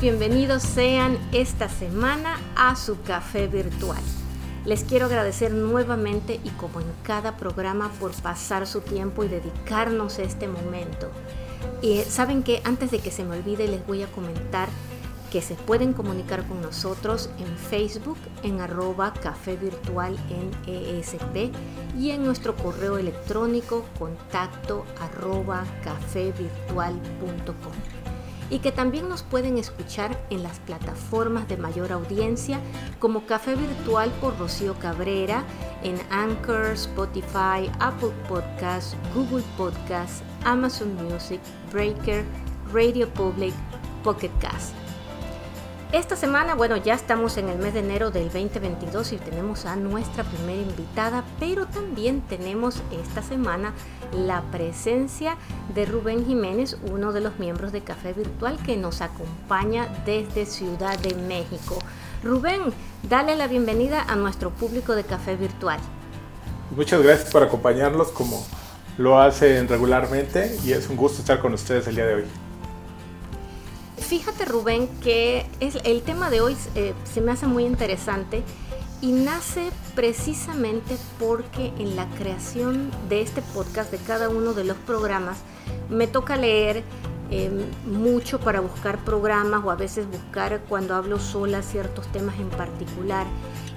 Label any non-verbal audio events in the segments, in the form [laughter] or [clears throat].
bienvenidos sean esta semana a su café virtual. Les quiero agradecer nuevamente y como en cada programa por pasar su tiempo y dedicarnos a este momento. Y saben que antes de que se me olvide les voy a comentar que se pueden comunicar con nosotros en Facebook en arroba café virtual en ESP y en nuestro correo electrónico contacto arroba cafevirtual.com y que también nos pueden escuchar en las plataformas de mayor audiencia como Café Virtual por Rocío Cabrera en Anchor, Spotify, Apple Podcasts, Google Podcasts, Amazon Music, Breaker, Radio Public, Pocket Cast. Esta semana, bueno, ya estamos en el mes de enero del 2022 y tenemos a nuestra primera invitada, pero también tenemos esta semana la presencia de Rubén Jiménez, uno de los miembros de Café Virtual que nos acompaña desde Ciudad de México. Rubén, dale la bienvenida a nuestro público de Café Virtual. Muchas gracias por acompañarnos como lo hacen regularmente y es un gusto estar con ustedes el día de hoy. Fíjate Rubén que es, el tema de hoy eh, se me hace muy interesante y nace precisamente porque en la creación de este podcast, de cada uno de los programas, me toca leer em, mucho para buscar programas o a veces buscar cuando hablo sola ciertos temas en particular.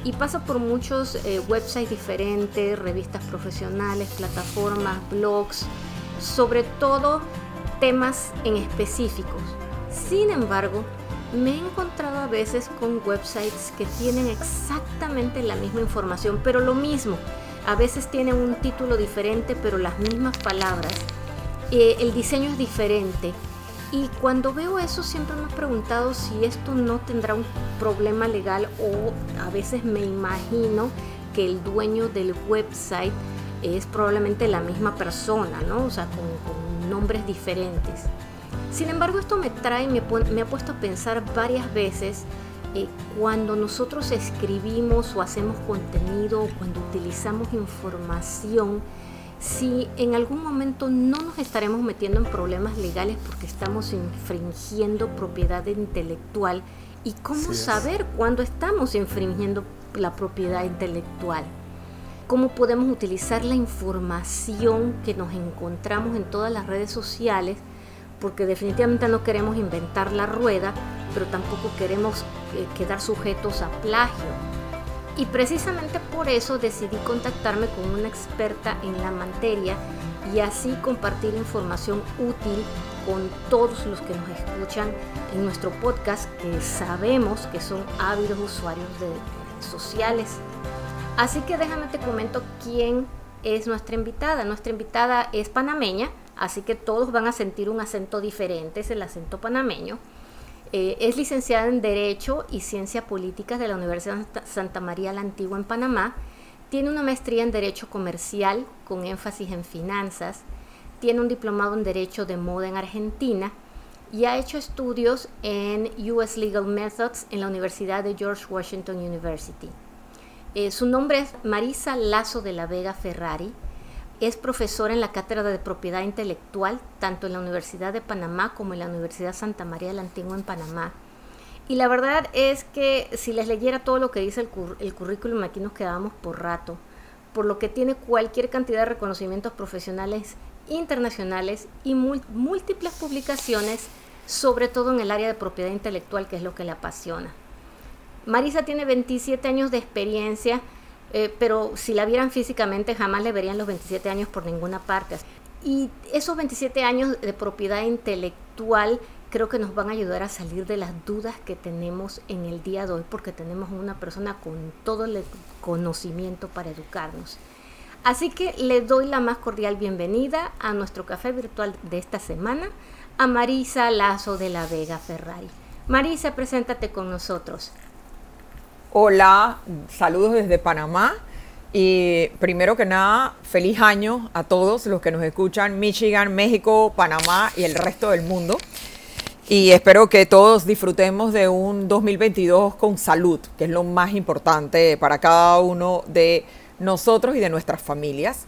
Y paso por muchos eh, websites diferentes, revistas profesionales, plataformas, blogs, sobre todo temas en específicos. Sin embargo, me he encontrado a veces con websites que tienen exactamente la misma información, pero lo mismo. A veces tienen un título diferente, pero las mismas palabras. Eh, el diseño es diferente. Y cuando veo eso siempre me he preguntado si esto no tendrá un problema legal o a veces me imagino que el dueño del website es probablemente la misma persona, ¿no? O sea, con nombres diferentes. Sin embargo, esto me trae, me, me ha puesto a pensar varias veces eh, cuando nosotros escribimos o hacemos contenido o cuando utilizamos información, si en algún momento no nos estaremos metiendo en problemas legales porque estamos infringiendo propiedad intelectual y cómo saber cuándo estamos infringiendo la propiedad intelectual. Cómo podemos utilizar la información que nos encontramos en todas las redes sociales porque definitivamente no queremos inventar la rueda, pero tampoco queremos eh, quedar sujetos a plagio. Y precisamente por eso decidí contactarme con una experta en la materia y así compartir información útil con todos los que nos escuchan en nuestro podcast, que sabemos que son ávidos usuarios de redes sociales. Así que déjame te comento quién es nuestra invitada. Nuestra invitada es panameña, así que todos van a sentir un acento diferente, es el acento panameño. Eh, es licenciada en Derecho y Ciencia Políticas de la Universidad Santa María la Antigua en Panamá. Tiene una maestría en Derecho Comercial con énfasis en finanzas. Tiene un diplomado en Derecho de Moda en Argentina y ha hecho estudios en US Legal Methods en la Universidad de George Washington University. Eh, su nombre es Marisa Lazo de la Vega Ferrari. Es profesora en la Cátedra de Propiedad Intelectual, tanto en la Universidad de Panamá como en la Universidad Santa María la Antigua en Panamá. Y la verdad es que si les leyera todo lo que dice el, el currículum, aquí nos quedábamos por rato, por lo que tiene cualquier cantidad de reconocimientos profesionales internacionales y múltiples publicaciones, sobre todo en el área de propiedad intelectual, que es lo que le apasiona. Marisa tiene 27 años de experiencia, eh, pero si la vieran físicamente jamás le verían los 27 años por ninguna parte. Y esos 27 años de propiedad intelectual creo que nos van a ayudar a salir de las dudas que tenemos en el día de hoy, porque tenemos una persona con todo el conocimiento para educarnos. Así que le doy la más cordial bienvenida a nuestro café virtual de esta semana, a Marisa Lazo de la Vega Ferrari. Marisa, preséntate con nosotros. Hola, saludos desde Panamá. Y primero que nada, feliz año a todos los que nos escuchan, Michigan, México, Panamá y el resto del mundo. Y espero que todos disfrutemos de un 2022 con salud, que es lo más importante para cada uno de nosotros y de nuestras familias.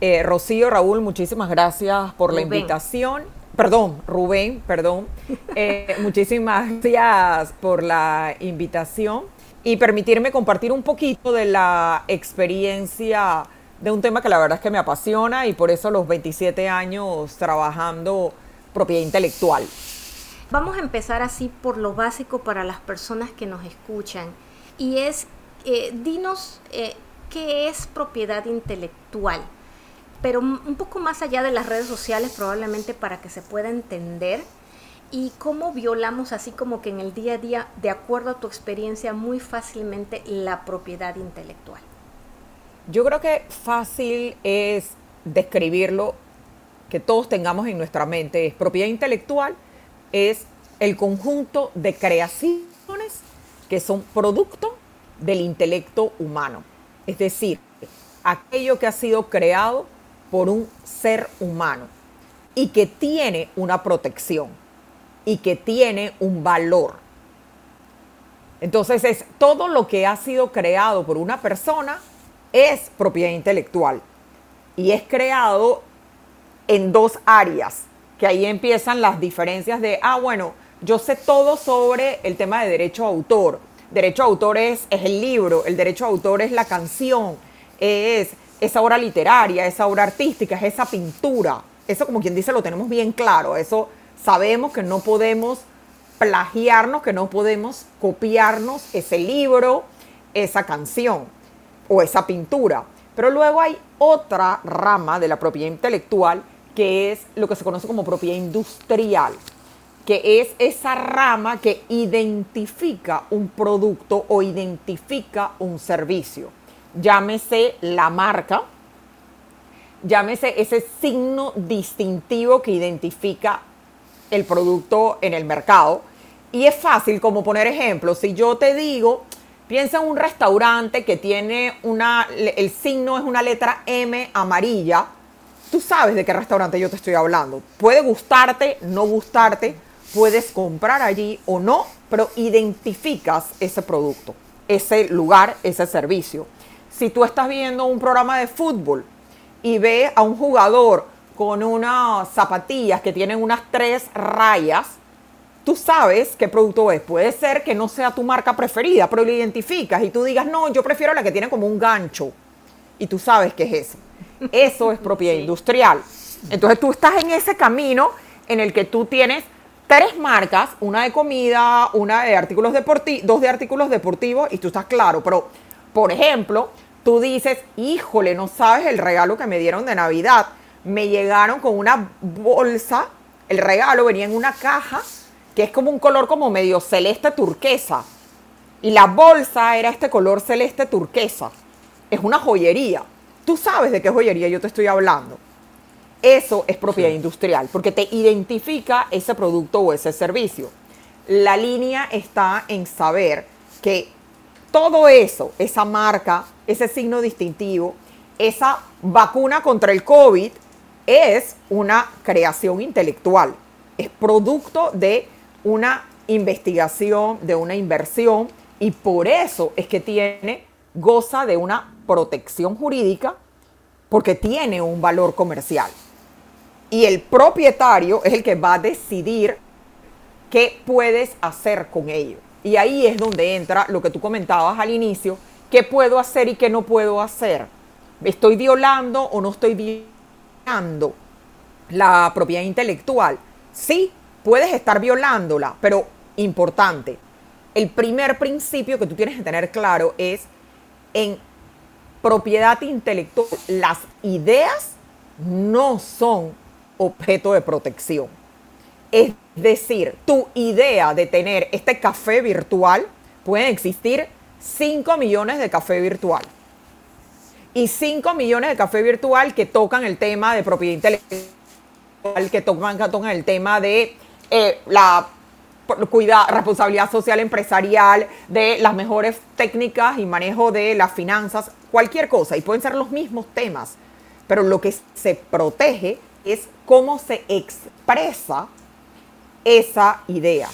Eh, Rocío, Raúl, muchísimas gracias por la invitación. perdón, Rubén, perdón. [laughs] Eh, muchísimas gracias por la invitación y permitirme compartir un poquito de la experiencia de un tema que la verdad es que me apasiona y por eso los 27 años trabajando propiedad intelectual. Vamos a empezar así por lo básico para las personas que nos escuchan y es, eh, dinos eh, qué es propiedad intelectual, pero un poco más allá de las redes sociales probablemente para que se pueda entender y cómo violamos así como que en el día a día, de acuerdo a tu experiencia, muy fácilmente la propiedad intelectual. Yo creo que fácil es describirlo, que todos tengamos en nuestra mente. Es propiedad intelectual, es el conjunto de creaciones que son producto del intelecto humano. Es decir, aquello que ha sido creado por un ser humano y que tiene una protección y que tiene un valor. Entonces es todo lo que ha sido creado por una persona es propiedad intelectual y es creado en dos áreas, que ahí empiezan las diferencias de, ah, bueno, yo sé todo sobre el tema de derecho a autor. Derecho a autor es, es el libro, el derecho a autor es la canción, es esa obra literaria, esa obra artística, es esa pintura. Eso como quien dice lo tenemos bien claro, eso sabemos que no podemos plagiarnos, que no podemos copiarnos ese libro, esa canción o esa pintura. Pero luego hay otra rama de la propiedad intelectual que es lo que se conoce como propiedad industrial, que es esa rama que identifica un producto o identifica un servicio. Llámese la marca, llámese ese signo distintivo que identifica el producto en el mercado. Y es fácil como poner ejemplos. Si yo te digo, piensa en un restaurante que tiene una, el signo es una letra M amarilla, tú sabes de qué restaurante yo te estoy hablando. Puede gustarte, no gustarte, puedes comprar allí o no, pero identificas ese producto, ese lugar, ese servicio. Si tú estás viendo un programa de fútbol y ves a un jugador con unas zapatillas que tienen unas tres rayas, tú sabes qué producto es. Puede ser que no sea tu marca preferida, pero lo identificas y tú digas, no, yo prefiero la que tiene como un gancho. Y tú sabes qué es eso. Eso es propiedad [laughs] industrial. Entonces tú estás en ese camino en el que tú tienes tres marcas, una de comida, una de artículos deportivos, dos de artículos deportivos y tú estás claro. Pero, por ejemplo, tú dices, híjole, no sabes el regalo que me dieron de Navidad me llegaron con una bolsa, el regalo venía en una caja que es como un color como medio celeste turquesa. Y la bolsa era este color celeste turquesa. Es una joyería. Tú sabes de qué joyería yo te estoy hablando. Eso es propiedad industrial, porque te identifica ese producto o ese servicio. La línea está en saber que todo eso, esa marca, ese signo distintivo, esa vacuna contra el COVID, es una creación intelectual, es producto de una investigación, de una inversión y por eso es que tiene, goza de una protección jurídica porque tiene un valor comercial. Y el propietario es el que va a decidir qué puedes hacer con ello. Y ahí es donde entra lo que tú comentabas al inicio, qué puedo hacer y qué no puedo hacer. ¿Estoy violando o no estoy violando? La propiedad intelectual, sí, puedes estar violándola, pero importante, el primer principio que tú tienes que tener claro es en propiedad intelectual, las ideas no son objeto de protección. Es decir, tu idea de tener este café virtual, pueden existir 5 millones de café virtual y 5 millones de café virtual que tocan el tema de propiedad intelectual, que tocan, tocan el tema de eh, la responsabilidad social empresarial, de las mejores técnicas y manejo de las finanzas, cualquier cosa. Y pueden ser los mismos temas, pero lo que se protege es cómo se expresa esa idea.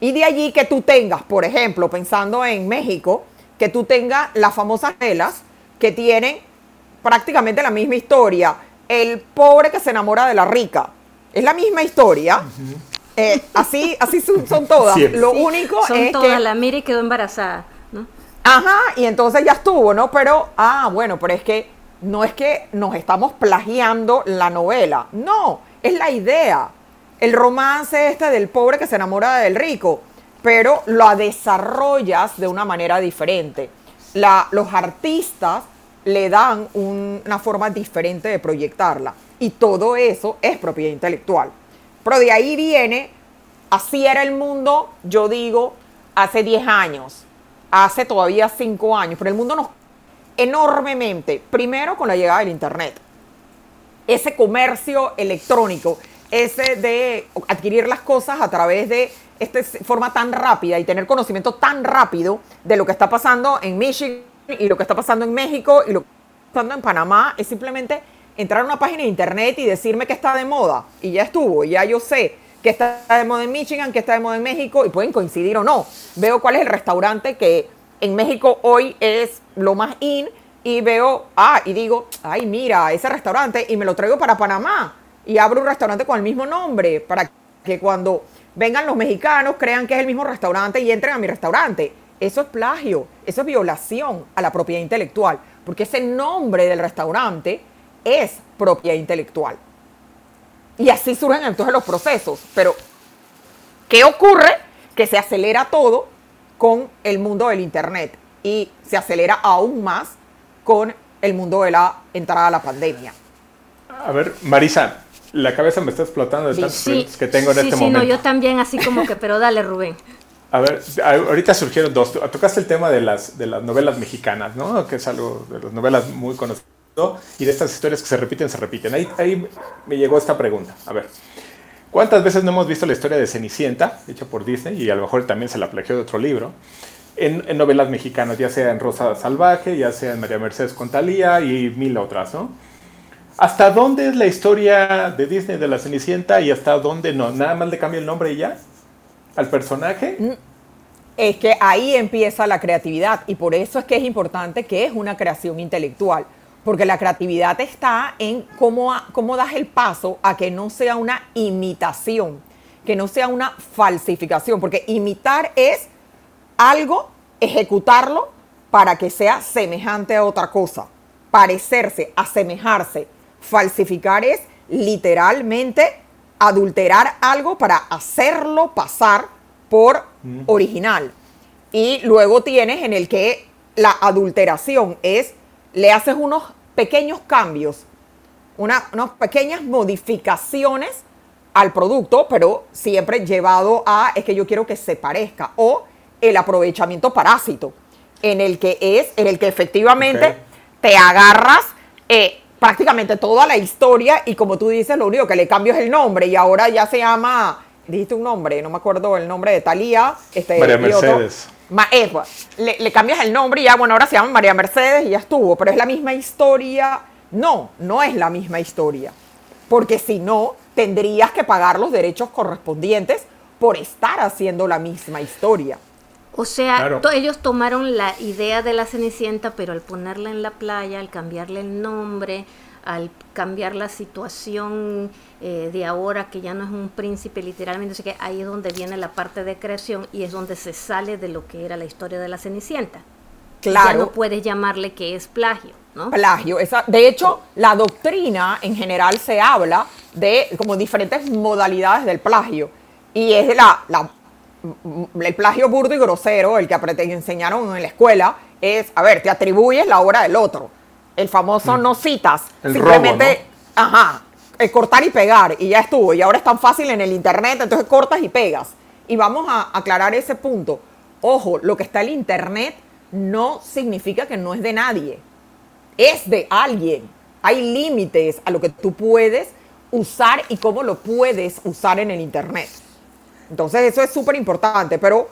Y de allí que tú tengas, por ejemplo, pensando en México, que tú tengas las famosas velas que tienen prácticamente la misma historia. el pobre que se enamora de la rica. Es la misma historia. Eh, así, así son, todas. Lo único son es todas, la mira y quedó embarazada, ¿no? Ajá, y entonces ya estuvo, ¿no? Pero, ah, bueno, pero es que no es que nos estamos plagiando la novela. No, es la idea. El romance este del pobre que se enamora del rico, pero lo desarrollas de una manera diferente. los artistas le dan una forma diferente de proyectarla. Y todo eso es propiedad intelectual. Pero de ahí viene, así era el mundo, yo digo, hace 10 años, hace todavía 5 años, pero el mundo nos enormemente, primero con la llegada del Internet. Ese comercio electrónico, ese de adquirir las cosas a través de esta forma tan rápida y tener conocimiento tan rápido de lo que está pasando en Michigan y lo que está pasando en México y lo que está pasando en Panamá, es simplemente entrar a una página de internet y decirme que está de moda. Y ya estuvo, ya yo sé que está de moda en Michigan, que está de moda en México y pueden coincidir o no. Veo cuál es el restaurante que en México hoy es lo más in y veo, ah, y digo, ay, mira, ese restaurante y me lo traigo para Panamá y abro un restaurante con el mismo nombre para que cuando vengan los mexicanos crean que es el mismo restaurante y entren a mi restaurante. Eso es plagio, eso es violación a la propiedad intelectual, porque ese nombre del restaurante es propiedad intelectual. Y así surgen entonces los procesos. Pero, ¿qué ocurre? Que se acelera todo con el mundo del Internet y se acelera aún más con el mundo de la entrada a la pandemia. A ver, Marisa, la cabeza me está explotando de tantos sí, que tengo en este sí, momento. Sí, no, yo también así como que, pero dale, Rubén. [laughs] A ver, ahorita surgieron dos. Tocaste el tema de las, de las novelas mexicanas, ¿no? Que es algo de las novelas muy conocidas y de estas historias que se repiten, se repiten. Ahí, ahí me llegó esta pregunta. A ver, ¿cuántas veces no hemos visto la historia de Cenicienta, hecha por Disney, y a lo mejor también se la plagió de otro libro, en, novelas mexicanas, ya sea en Rosa Salvaje, ya sea en María Mercedes Contalía y mil otras, ¿no? ¿Hasta dónde es la historia de Disney de la Cenicienta y hasta dónde no? ¿Nada más le cambia el nombre y ya? ¿Al personaje? Mm, es que ahí empieza la creatividad y por eso es que es importante que es una creación intelectual porque la creatividad está en cómo, cómo das el paso a que no sea una imitación, que no sea una falsificación, porque imitar es algo, ejecutarlo para que sea semejante a otra cosa, parecerse, asemejarse. Falsificar es literalmente adulterar algo para hacerlo pasar por mm. original. Y luego tienes en el que la adulteración es le haces unos pequeños cambios, unas pequeñas modificaciones al producto, pero siempre llevado a es que yo quiero que se parezca o el aprovechamiento parásito, en el que es, en el que efectivamente te agarras eh, prácticamente toda la historia y como tú dices, lo único que le cambio es el nombre y ahora ya se llama, dijiste un nombre, no me acuerdo el nombre de Talía, este, María Mercedes. Eh, le, le, cambias el nombre y ya, bueno, ahora se llama María Mercedes y ya estuvo, pero es la misma historia. No, no es la misma historia. Porque si no, tendrías que pagar los derechos correspondientes por estar haciendo la misma historia. O sea, ellos tomaron la idea de la Cenicienta, pero al ponerla en la playa, al cambiarle el nombre, al cambiar la situación eh, de ahora, que ya no es un príncipe literalmente, así que ahí es donde viene la parte de creación y es donde se sale de lo que era la historia de la Cenicienta. Claro. Ya no puedes llamarle que es plagio, ¿no? Plagio. Esa, de hecho, la doctrina en general se habla de como diferentes modalidades del plagio. Y es la, la el plagio burdo y grosero, el que enseñaron en la escuela, es, a ver, te atribuyes la obra del otro el famoso mm. no citas, simplemente, ajá, cortar y pegar y ya estuvo. Y ahora es tan fácil en el internet, entonces cortas y pegas. Y vamos a aclarar ese punto. Ojo, lo que está en el internet no significa que no es de nadie. Es de alguien. Hay límites a lo que tú puedes usar y cómo lo puedes usar en el internet. Entonces eso es súper importante. Pero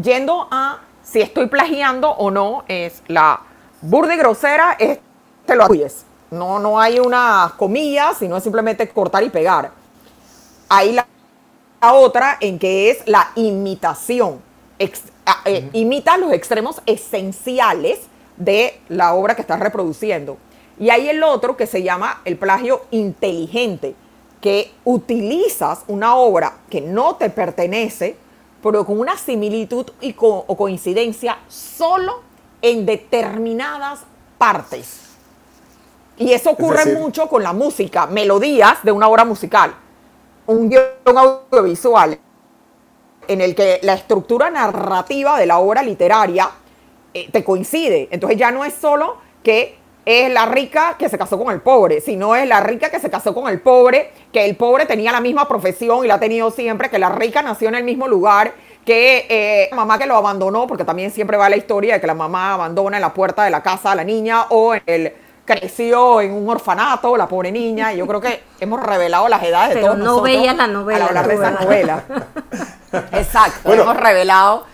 yendo a si estoy plagiando o no, es la burda y grosera, es te lo atribuyes. No, no hay una comillas, sino simplemente cortar y pegar. Hay la, otra en que es la imitación. Eh, imita los extremos esenciales de la obra que estás reproduciendo. Y hay el otro que se llama el plagio inteligente, que utilizas una obra que no te pertenece, pero con una similitud y o coincidencia solo en determinadas partes. Y eso ocurre mucho con la música, melodías de una obra musical, un guion audiovisual en el que la estructura narrativa de la obra literaria eh, te coincide. Entonces ya no es solo que es la rica que se casó con el pobre, sino es la rica que se casó con el pobre, que el pobre tenía la misma profesión y la ha tenido siempre, que la rica nació en el mismo lugar, que eh, la mamá que lo abandonó, porque también siempre va la historia de que la mamá abandona en la puerta de la casa a la niña o en el creció en un orfanato, la pobre niña, y yo creo que [laughs] hemos revelado las edades de todos no veía la novela. Al hablar de esa novela. [laughs] exacto, hemos revelado.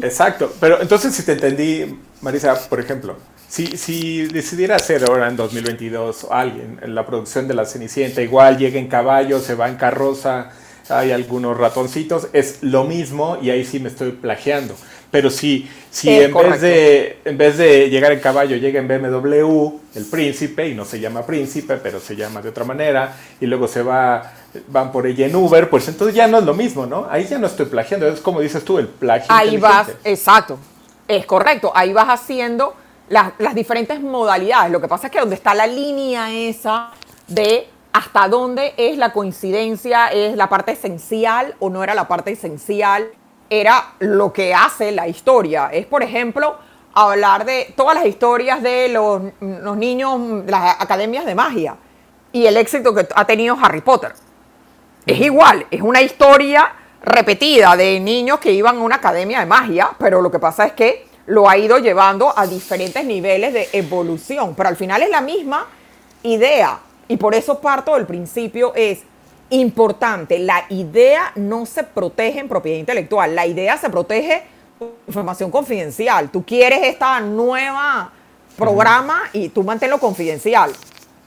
Exacto, pero entonces si te entendí, Marisa, por ejemplo, si, si decidiera hacer ahora en 2022 alguien en la producción de La Cenicienta, igual llega en caballo, se va en carroza, hay algunos ratoncitos, es lo mismo y ahí sí me estoy plagiando. Pero si, si en, vez de, en vez de llegar en caballo llega en BMW, el príncipe, y no se llama príncipe, pero se llama de otra manera, y luego se va, van por ella en Uber, pues entonces ya no es lo mismo, ¿no? Ahí ya no estoy plagiando, es como dices tú, el plagio. Ahí vas, exacto, es correcto, ahí vas haciendo las, las diferentes modalidades. Lo que pasa es que donde está la línea esa de hasta dónde es la coincidencia, es la parte esencial o no era la parte esencial, era lo que hace la historia. Es, por ejemplo, hablar de todas las historias de los, niños, las academias de magia y el éxito que ha tenido Harry Potter. Es igual, es una historia repetida de niños que iban a una academia de magia, pero lo que pasa es que lo ha ido llevando a diferentes niveles de evolución, pero al final es la misma idea y por eso parto del principio es importante, la idea no se protege en propiedad intelectual, la idea se protege información confidencial. Tú quieres esta nueva programa y tú manténlo confidencial.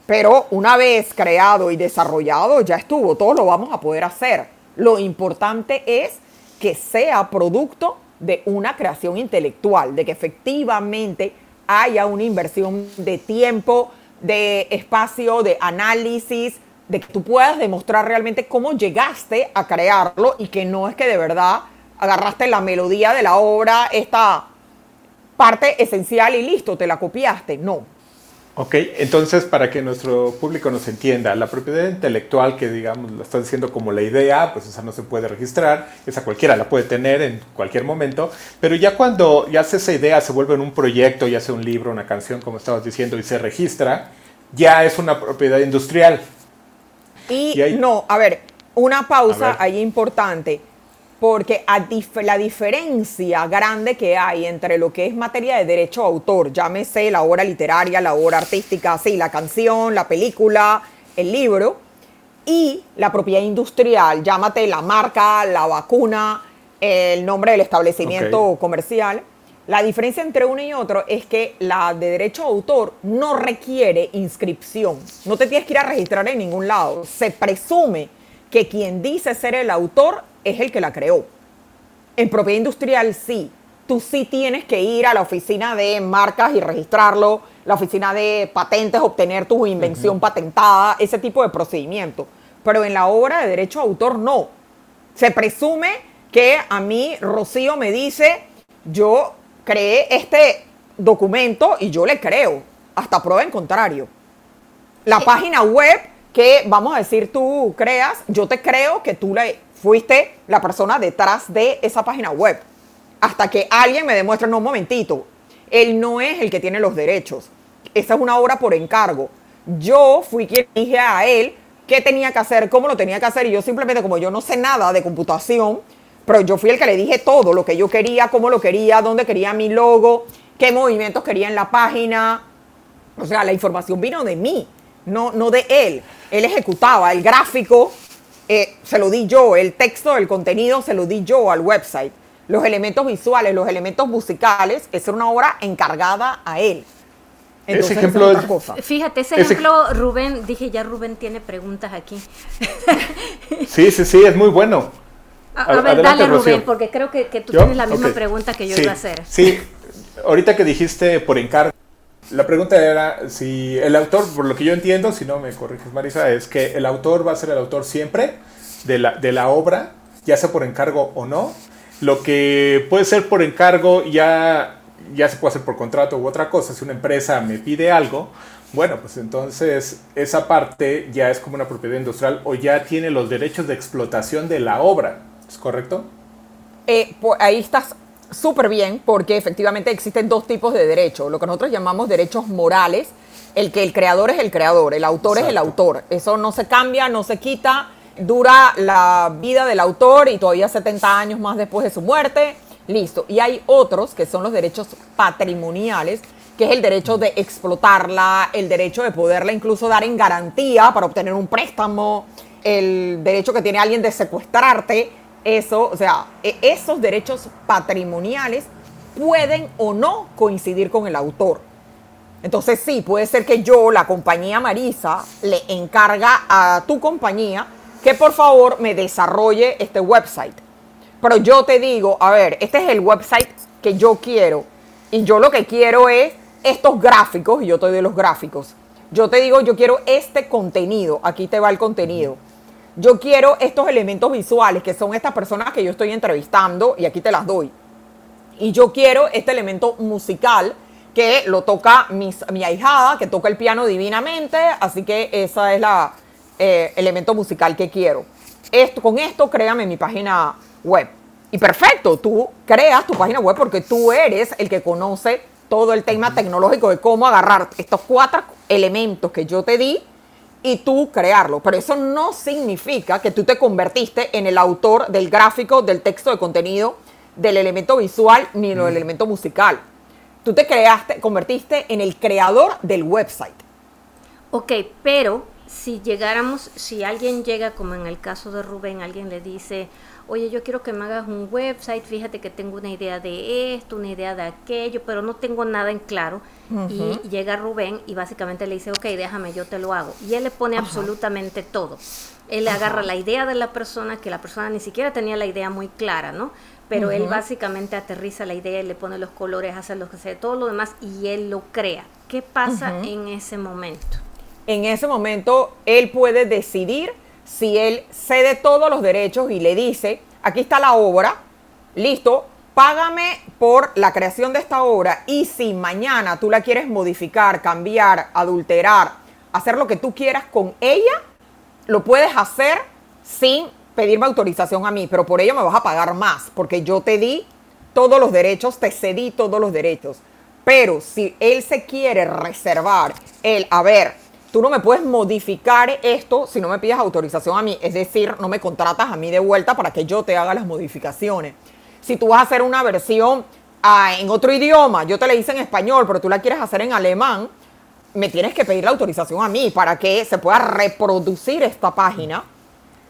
Pero una vez creado y desarrollado, ya estuvo, todo lo vamos a poder hacer. Lo importante es que sea producto de una creación intelectual, de que efectivamente haya una inversión de tiempo, de espacio, de análisis, de que tú puedas demostrar realmente cómo llegaste a crearlo y que no es que de verdad agarraste la melodía de la obra, esta parte esencial y listo, te la copiaste. No. Ok, entonces para que nuestro público nos entienda, la propiedad intelectual que digamos lo están diciendo como la idea, pues esa no se puede registrar, esa cualquiera la puede tener en cualquier momento, pero ya cuando ya esa idea se vuelve en un proyecto, ya sea un libro, una canción, como estabas diciendo, y se registra, ya es una propiedad industrial. Y, no, a ver, una pausa ahí importante porque la diferencia grande que hay entre lo que es materia de derecho a autor, llámese la obra literaria, la obra artística, sí, la canción, la película, el libro, y la propiedad industrial, llámate la marca, la vacuna, el nombre del establecimiento comercial. La diferencia entre uno y otro es que la de derecho a autor no requiere inscripción. No te tienes que ir a registrar en ningún lado. Se presume que quien dice ser el autor es el que la creó. En propiedad industrial sí. Tú sí tienes que ir a la oficina de marcas y registrarlo, la oficina de patentes, obtener tu invención patentada, ese tipo de procedimiento. Pero en la obra de derecho a autor no. Se presume que a mí Rocío me dice, yo creé este documento y yo le creo, hasta prueba en contrario. La página web que, vamos a decir, tú creas, yo te creo que tú le fuiste la persona detrás de esa página web. Hasta que alguien me demuestre, no, un momentito, él no es el que tiene los derechos. Esa es una obra por encargo. Yo fui quien dije a él qué tenía que hacer, cómo lo tenía que hacer, y yo simplemente, como yo no sé nada de computación, pero yo fui el que le dije todo, lo que yo quería, cómo lo quería, dónde quería mi logo, qué movimientos quería en la página. O sea, la información vino de mí, no, no de él. Él ejecutaba el gráfico, eh, se lo di yo, el texto el contenido se lo di yo al website. Los elementos visuales, los elementos musicales, es una obra encargada a él. ese ejemplo Fíjate, ese, ejemplo, Rubén, dije ya Rubén tiene preguntas aquí. [laughs] sí, sí, sí, es muy bueno. A, ver, dale Rubén, porque creo que, tú tienes la misma pregunta que yo iba a hacer. Sí, ahorita que dijiste por encargo, la pregunta era si el autor, por lo que yo entiendo, si no me corriges Marisa, es que el autor va a ser el autor siempre de la, de la obra, ya sea por encargo o no. Lo que puede ser por encargo ya, ya se puede hacer por contrato u otra cosa. Si una empresa me pide algo, bueno, pues entonces esa parte ya es como una propiedad industrial o ya tiene los derechos de explotación de la obra. ¿Es correcto? Eh, ahí estás súper bien porque efectivamente existen dos tipos de derechos, lo que nosotros llamamos derechos morales, el que el creador es el creador, el autor es el autor, eso no se cambia, no se quita, dura la vida del autor y todavía 70 años más después de su muerte, listo. Y hay otros que son los derechos patrimoniales, que es el derecho de explotarla, el derecho de poderla incluso dar en garantía para obtener un préstamo, el derecho que tiene alguien de secuestrarte eso, o sea, e, esos derechos patrimoniales pueden o no coincidir con el autor. Entonces sí, puede ser que yo, la compañía Marisa, le encarga a tu compañía que por favor me desarrolle este website. Pero yo te digo, a ver, este es el website que yo quiero. Y yo lo que quiero es estos gráficos, y yo te doy los gráficos. Yo te digo, yo quiero este contenido. Aquí te va el contenido yo quiero estos elementos visuales, que son estas personas que yo estoy entrevistando, y aquí te las doy. Y yo quiero este elemento musical, que lo toca mi ahijada, que toca el piano divinamente, así que ese es el eh, elemento musical que quiero. Esto, con esto créame mi página web. Y perfecto, tú creas tu página web porque tú eres el que conoce todo el tema tecnológico de cómo agarrar estos cuatro elementos que yo te di y tú crearlo. Pero eso no significa que tú te convertiste en el autor del gráfico, del texto de contenido, del elemento visual ni del mm. elemento musical. Tú te creaste, convertiste en el creador del website. Ok, pero si llegáramos, si alguien llega, como en el caso de Rubén, alguien le dice, oye, yo quiero que me hagas un website, fíjate que tengo una idea de esto, una idea de aquello, pero no tengo nada en claro. Y llega Rubén y básicamente le dice, ok, déjame, yo te lo hago. Y él le pone absolutamente todo. Él le agarra la idea de la persona, que la persona ni siquiera tenía la idea muy clara, ¿no? Pero él básicamente aterriza la idea, le pone los colores, hace lo que sea, todo lo demás y él lo crea. ¿Qué pasa en ese momento? En ese momento él puede decidir si él cede todos los derechos y le dice, aquí está la obra, listo, págame por la creación de esta obra y si mañana tú la quieres modificar, cambiar, adulterar, hacer lo que tú quieras con ella, lo puedes hacer sin pedirme autorización a mí, pero por ello me vas a pagar más, porque yo te di todos los derechos, te cedí todos los derechos. Pero si él se quiere reservar el, a ver, tú no me puedes modificar esto si no me pides autorización a mí. Es decir, no me contratas a mí de vuelta para que yo te haga las modificaciones. Si tú vas a hacer una versión ah, en otro idioma, yo te la hice en español, pero tú la quieres hacer en alemán, me tienes que pedir la autorización a mí para que se pueda reproducir esta página.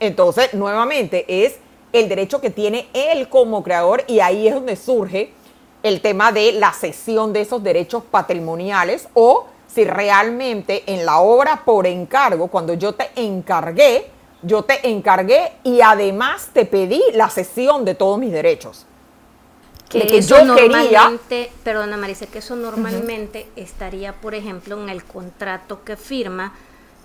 Entonces, nuevamente, es el derecho que tiene él como creador y ahí es donde surge el tema de la cesión de esos derechos patrimoniales o si realmente en la obra por encargo, cuando yo te encargué, yo te encargué y además te pedí la cesión de todos mis derechos. Que, que yo normalmente, perdona Marisa, que eso normalmente estaría, por ejemplo, en el contrato que firma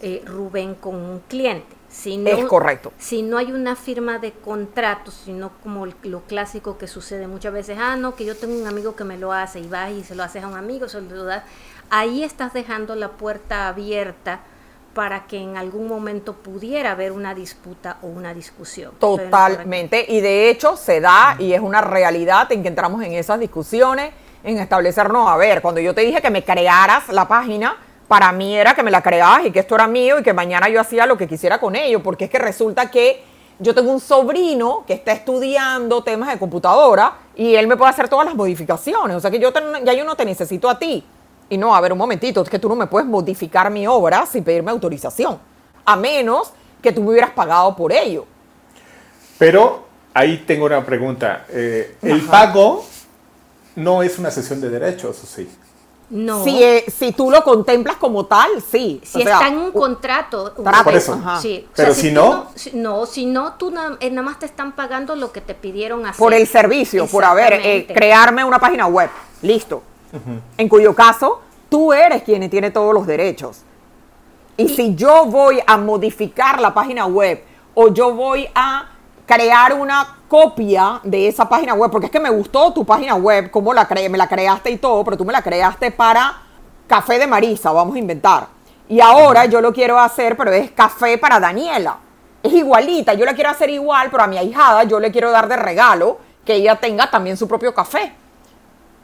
eh, Rubén con un cliente. Si no, es correcto. Si no hay una firma de contrato, sino como lo clásico que sucede muchas veces, ah, no, que yo tengo un amigo que me lo hace y vas y se lo haces a un amigo, se lo das ahí estás dejando la puerta abierta para que en algún momento pudiera haber una disputa o una discusión. Totalmente, y de hecho se da y es una realidad en que entramos en esas discusiones, en establecernos, a ver, cuando yo te dije que me crearas la página, para mí era que me la creabas y que esto era mío y que mañana yo hacía lo que quisiera con ello, porque es que resulta que yo tengo un sobrino que está estudiando temas de computadora y él me puede hacer todas las modificaciones, o sea que yo ya yo no te necesito a ti y no, a ver, un momentito, es que tú no me puedes modificar mi obra sin pedirme autorización, a menos que tú me hubieras pagado por ello. Pero ahí tengo una pregunta. Eh, ¿El pago no es una sesión de derechos o sí? No. Si, eh, si tú lo contemplas como tal, sí. Si está en un contrato. Por eso. Sí. Pero si, no. no, si no, tú eh, nada más te están pagando lo que te pidieron hacer. Por el servicio, por haber, crearme una página web. Listo en cuyo caso tú eres quien tiene todos los derechos. Y si yo voy a modificar la página web o yo voy a crear una copia de esa página web, porque es que me gustó tu página web, cómo la creé, me la creaste y todo, pero tú me la creaste para Café de Marisa, vamos a inventar. Y ahora yo lo quiero hacer, pero es café para Daniela. Es igualita, yo la quiero hacer igual, pero a mi ahijada yo le quiero dar de regalo que ella tenga también su propio café.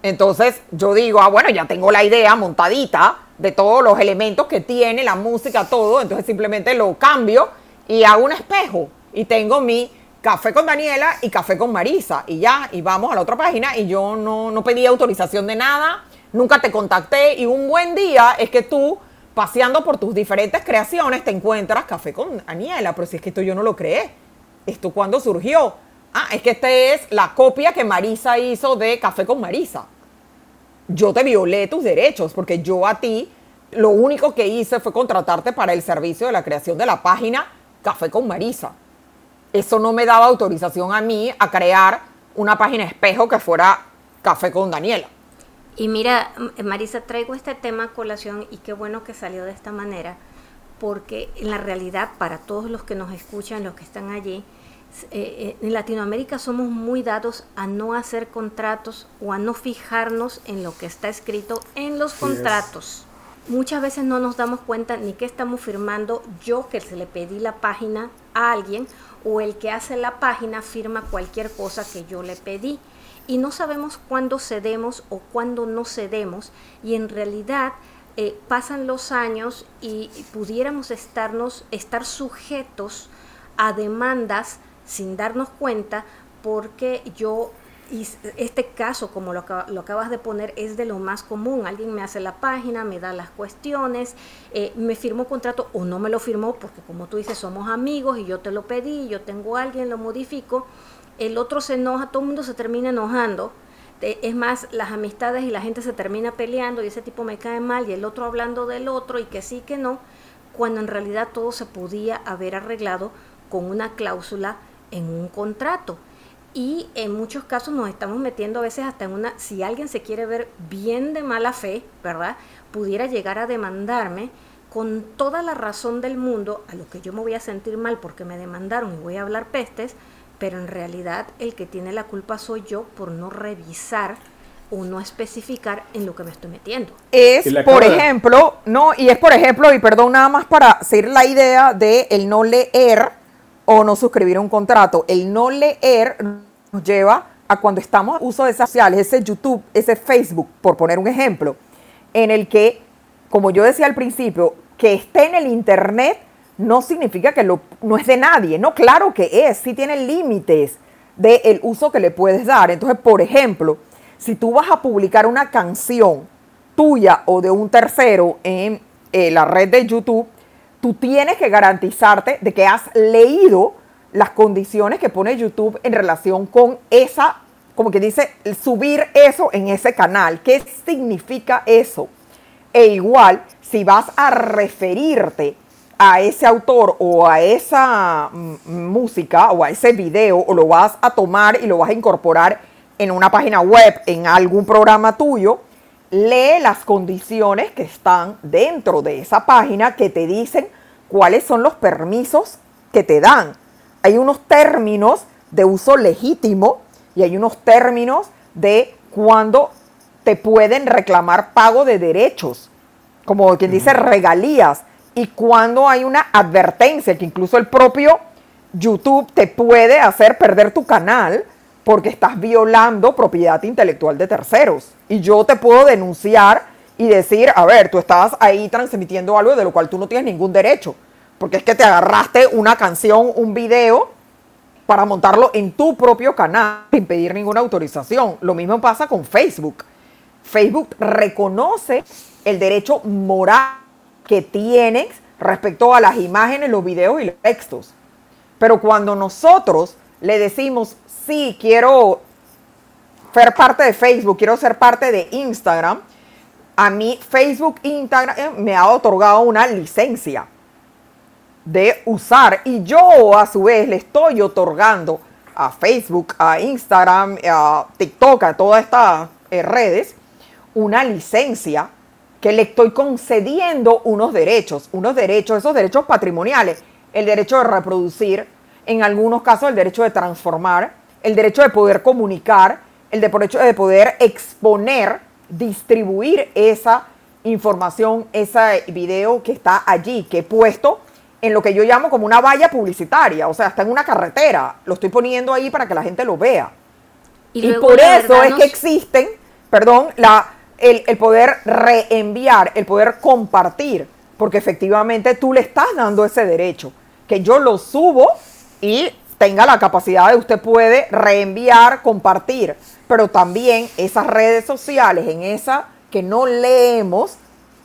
Entonces yo digo, ah, bueno, ya tengo la idea montadita de todos los elementos que tiene, la música, todo. Entonces simplemente lo cambio y hago un espejo. Y tengo mi café con Daniela y café con Marisa. Y ya, y vamos a la otra página. Y yo no, no pedí autorización de nada, nunca te contacté. Y un buen día es que tú, paseando por tus diferentes creaciones, te encuentras café con Daniela. Pero si es que esto yo no lo creé. ¿Esto cuándo surgió? Ah, es que esta es la copia que Marisa hizo de Café con Marisa. Yo te violé tus derechos porque yo a ti lo único que hice fue contratarte para el servicio de la creación de la página Café con Marisa. Eso no me daba autorización a mí a crear una página espejo que fuera Café con Daniela. Y mira, Marisa, traigo este tema a colación y qué bueno que salió de esta manera, porque en la realidad, para todos los que nos escuchan, los que están allí, eh, eh, en Latinoamérica somos muy dados a no hacer contratos o a no fijarnos en lo que está escrito en los contratos. Muchas veces no nos damos cuenta ni que estamos firmando. Yo que se le pedí la página a alguien o el que hace la página firma cualquier cosa que yo le pedí. Y no sabemos cuándo cedemos o cuándo no cedemos. Y en realidad eh, pasan los años y pudiéramos estarnos estar sujetos a demandas sin darnos cuenta porque yo y este caso, como lo, lo, acabas de poner, es de lo más común. Alguien me hace la página, me da las cuestiones, eh, me firmó contrato o no me lo firmó, porque como tú dices, somos amigos y yo te lo pedí, yo tengo a alguien, lo modifico. El otro se enoja, todo el mundo se termina enojando. es más, las amistades y la gente se termina peleando y ese tipo me cae mal y el otro hablando del otro y que sí, que no, cuando en realidad todo se podía haber arreglado con una cláusula en un contrato. Y en muchos casos nos estamos metiendo a veces hasta en una, si alguien se quiere ver bien de mala fe, ¿verdad? Pudiera llegar a demandarme con toda la razón del mundo, a lo que yo me voy a sentir mal porque me demandaron y voy a hablar pestes, pero en realidad el que tiene la culpa soy yo por no revisar o no especificar en lo que me estoy metiendo. Es, por ejemplo, no, y es por ejemplo, y perdón, nada más para seguir la idea de el no leer o no suscribir un contrato. El no leer nos lleva a cuando estamos uso de esas sociales, ese YouTube, ese Facebook, por poner un ejemplo, en el que, como yo decía al principio, que esté en el Internet no significa que lo, no es de nadie. No, claro que es, sí tiene límites del uso que le puedes dar. Entonces, por ejemplo, si tú vas a publicar una canción tuya o de un tercero en eh, la red de YouTube, tú tienes que garantizarte de que has leído las condiciones que pone YouTube en relación con esa, como que dice, subir eso en ese canal. ¿Qué significa eso? E igual, si vas a referirte a ese autor o a esa mm, música o a ese video o lo vas a tomar y lo vas a incorporar en una página web, en algún programa tuyo, lee las condiciones que están dentro de esa página que te dicen cuáles son los permisos que te dan. Hay unos términos de uso legítimo y hay unos términos de cuando te pueden reclamar pago de derechos, como quien dice regalías, y cuando hay una advertencia que incluso el propio YouTube te puede hacer perder tu canal porque estás violando propiedad intelectual de terceros. Y yo te puedo denunciar y decir, a ver, tú estabas ahí transmitiendo algo de lo cual tú no tienes ningún derecho. Porque es que te agarraste una canción, un video, para montarlo en tu propio canal sin pedir ninguna autorización. Lo mismo pasa con Facebook. Facebook reconoce el derecho moral que tienes respecto a las imágenes, los videos y los textos. Pero cuando nosotros le decimos, sí, quiero ser parte de Facebook, quiero ser parte de Instagram, a mí Facebook Instagram eh, me ha otorgado una licencia de usar y yo a su vez le estoy otorgando a Facebook, a Instagram, a TikTok, a todas estas eh, redes una licencia que le estoy concediendo unos derechos, unos derechos, esos derechos patrimoniales, el derecho de reproducir, en algunos casos el derecho de transformar, el derecho de poder comunicar, el derecho de poder exponer, distribuir esa información, ese video que está allí, que he puesto en lo que yo llamo como una valla publicitaria, o sea, está en una carretera, lo estoy poniendo ahí para que la gente lo vea. Y, por eso es que existen, perdón, la, el, el poder reenviar, el poder compartir, porque efectivamente tú le estás dando ese derecho, que yo lo subo y tenga la capacidad de usted puede reenviar, compartir, pero también esas redes sociales, en esa que no leemos,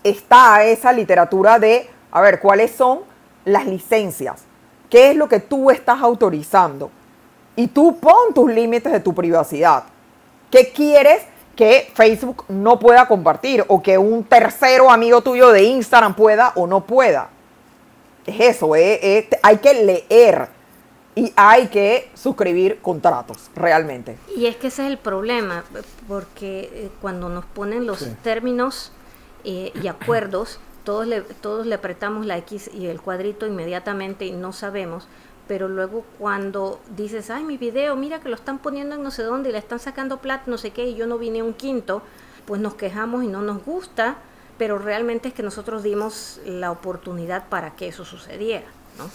está esa literatura de, a ver, ¿cuáles son las licencias? ¿Qué es lo que tú estás autorizando? Y tú pon tus límites de tu privacidad. ¿Qué quieres que Facebook no pueda compartir o que un tercero amigo tuyo de Instagram pueda o no pueda? Es eso, hay que leer y hay que suscribir contratos realmente. Y es que ese es el problema, porque eh, cuando nos ponen los términos eh, y acuerdos, todos le, todos le apretamos la X y el cuadrito inmediatamente y no sabemos, pero luego cuando dices, ay, mi video, mira que lo están poniendo en no sé dónde y le están sacando plata, no sé qué, y yo no vine un quinto, pues nos quejamos y no nos gusta, pero realmente es que nosotros dimos la oportunidad para que eso sucediera, ¿no?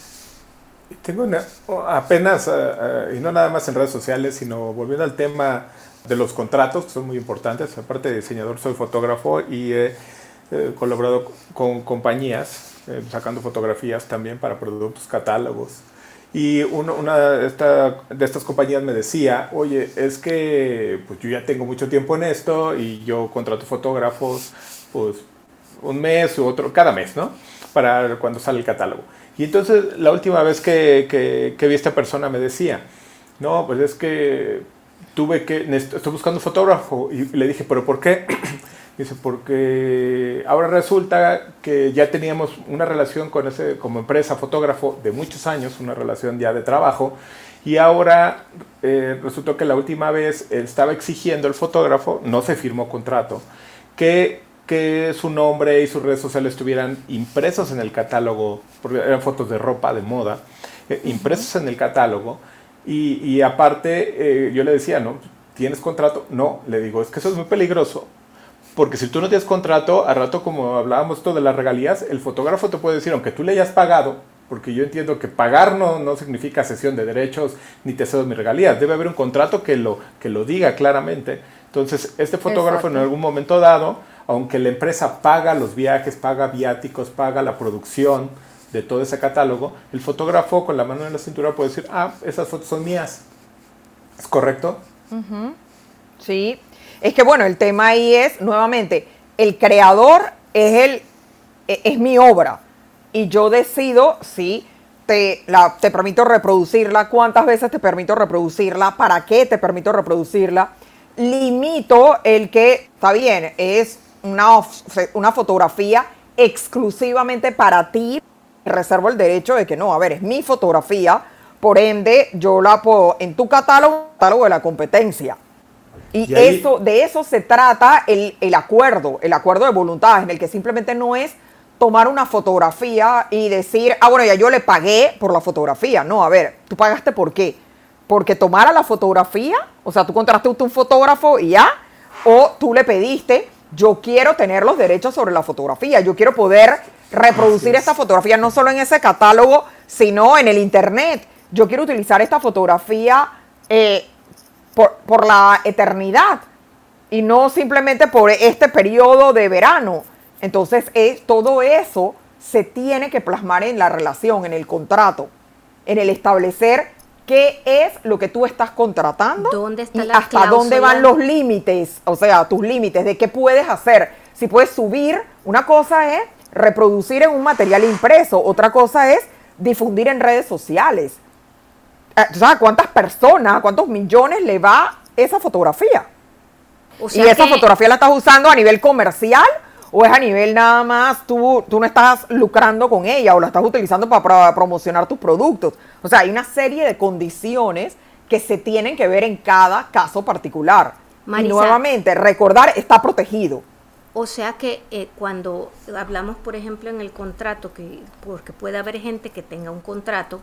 Tengo una, apenas, eh, eh, y no nada más en redes sociales, sino volviendo al tema de los contratos, que son muy importantes. Aparte de diseñador, soy fotógrafo y he colaborado con compañías eh, sacando fotografías también para productos, catálogos. Y una de, de, estas compañías me decía, oye, es que pues yo ya tengo mucho tiempo en esto y yo contrato fotógrafos pues un mes u otro, cada mes, ¿no? Para cuando sale el catálogo. Y entonces la última vez que, que, vi a esta persona me decía, no, pues es que tuve que, estoy buscando un fotógrafo. Y le dije, ¿pero por qué? [clears throat] Dice, porque ahora resulta que ya teníamos una relación con ese, como empresa fotógrafo de muchos años, una relación ya de trabajo, y ahora eh, resultó que la última vez estaba exigiendo el fotógrafo, no se firmó contrato, que que su nombre y sus redes sociales estuvieran impresos en el catálogo, porque eran fotos de ropa, de moda, eh, impresos en el catálogo. Y, aparte, eh, yo le decía, ¿no? ¿Tienes contrato? No, le digo, es que eso es muy peligroso. Porque si tú no tienes contrato, a rato como hablábamos esto de las regalías, el fotógrafo te puede decir, aunque tú le hayas pagado, porque yo entiendo que pagar no, no significa cesión de derechos ni te cedo mis regalías. Debe haber un contrato que lo, que lo diga claramente. Entonces, este fotógrafo en algún momento dado aunque la empresa paga los viajes, paga viáticos, paga la producción de todo ese catálogo, el fotógrafo con la mano en la cintura puede decir, ah, esas fotos son mías. ¿Es correcto? Sí. Es que bueno, el tema ahí es, nuevamente, el creador es, el, e, es mi obra y yo decido si te, la, te permito reproducirla, cuántas veces te permito reproducirla, para qué te permito reproducirla. Limito el que, está bien, es una, una fotografía exclusivamente para ti, reservo el derecho de que no, a ver, es mi fotografía, por ende yo la puedo en tu catálogo, catálogo de la competencia. Y, eso, de eso se trata el, el, acuerdo, el acuerdo de voluntad, en el que simplemente no es tomar una fotografía y decir, ah, bueno, ya yo le pagué por la fotografía. No, a ver, ¿tú pagaste por qué? Porque tomara la fotografía, o sea, tú contrataste un fotógrafo y ya, o tú le pediste yo quiero tener los derechos sobre la fotografía, yo quiero poder reproducir esta fotografía no solo en ese catálogo, sino en el internet. Yo quiero utilizar esta fotografía eh, por, la eternidad y no simplemente por este periodo de verano. Entonces, eh, todo eso se tiene que plasmar en la relación, en el contrato, en el establecer qué es lo que tú estás contratando ¿Dónde está y hasta dónde van los límites, o sea, tus límites de qué puedes hacer. Si puedes subir, una cosa es reproducir en un material impreso, otra cosa es difundir en redes sociales. Eh, ¿Sabes cuántas personas, cuántos millones le va esa fotografía? y esa fotografía la estás usando a nivel comercial o es a nivel nada más, tú, tú no estás lucrando con ella o la estás utilizando para, promocionar tus productos. O sea, hay una serie de condiciones que se tienen que ver en cada caso particular. Y nuevamente, recordar, está protegido. O sea que eh, cuando hablamos, por ejemplo, en el contrato, que porque puede haber gente que tenga un contrato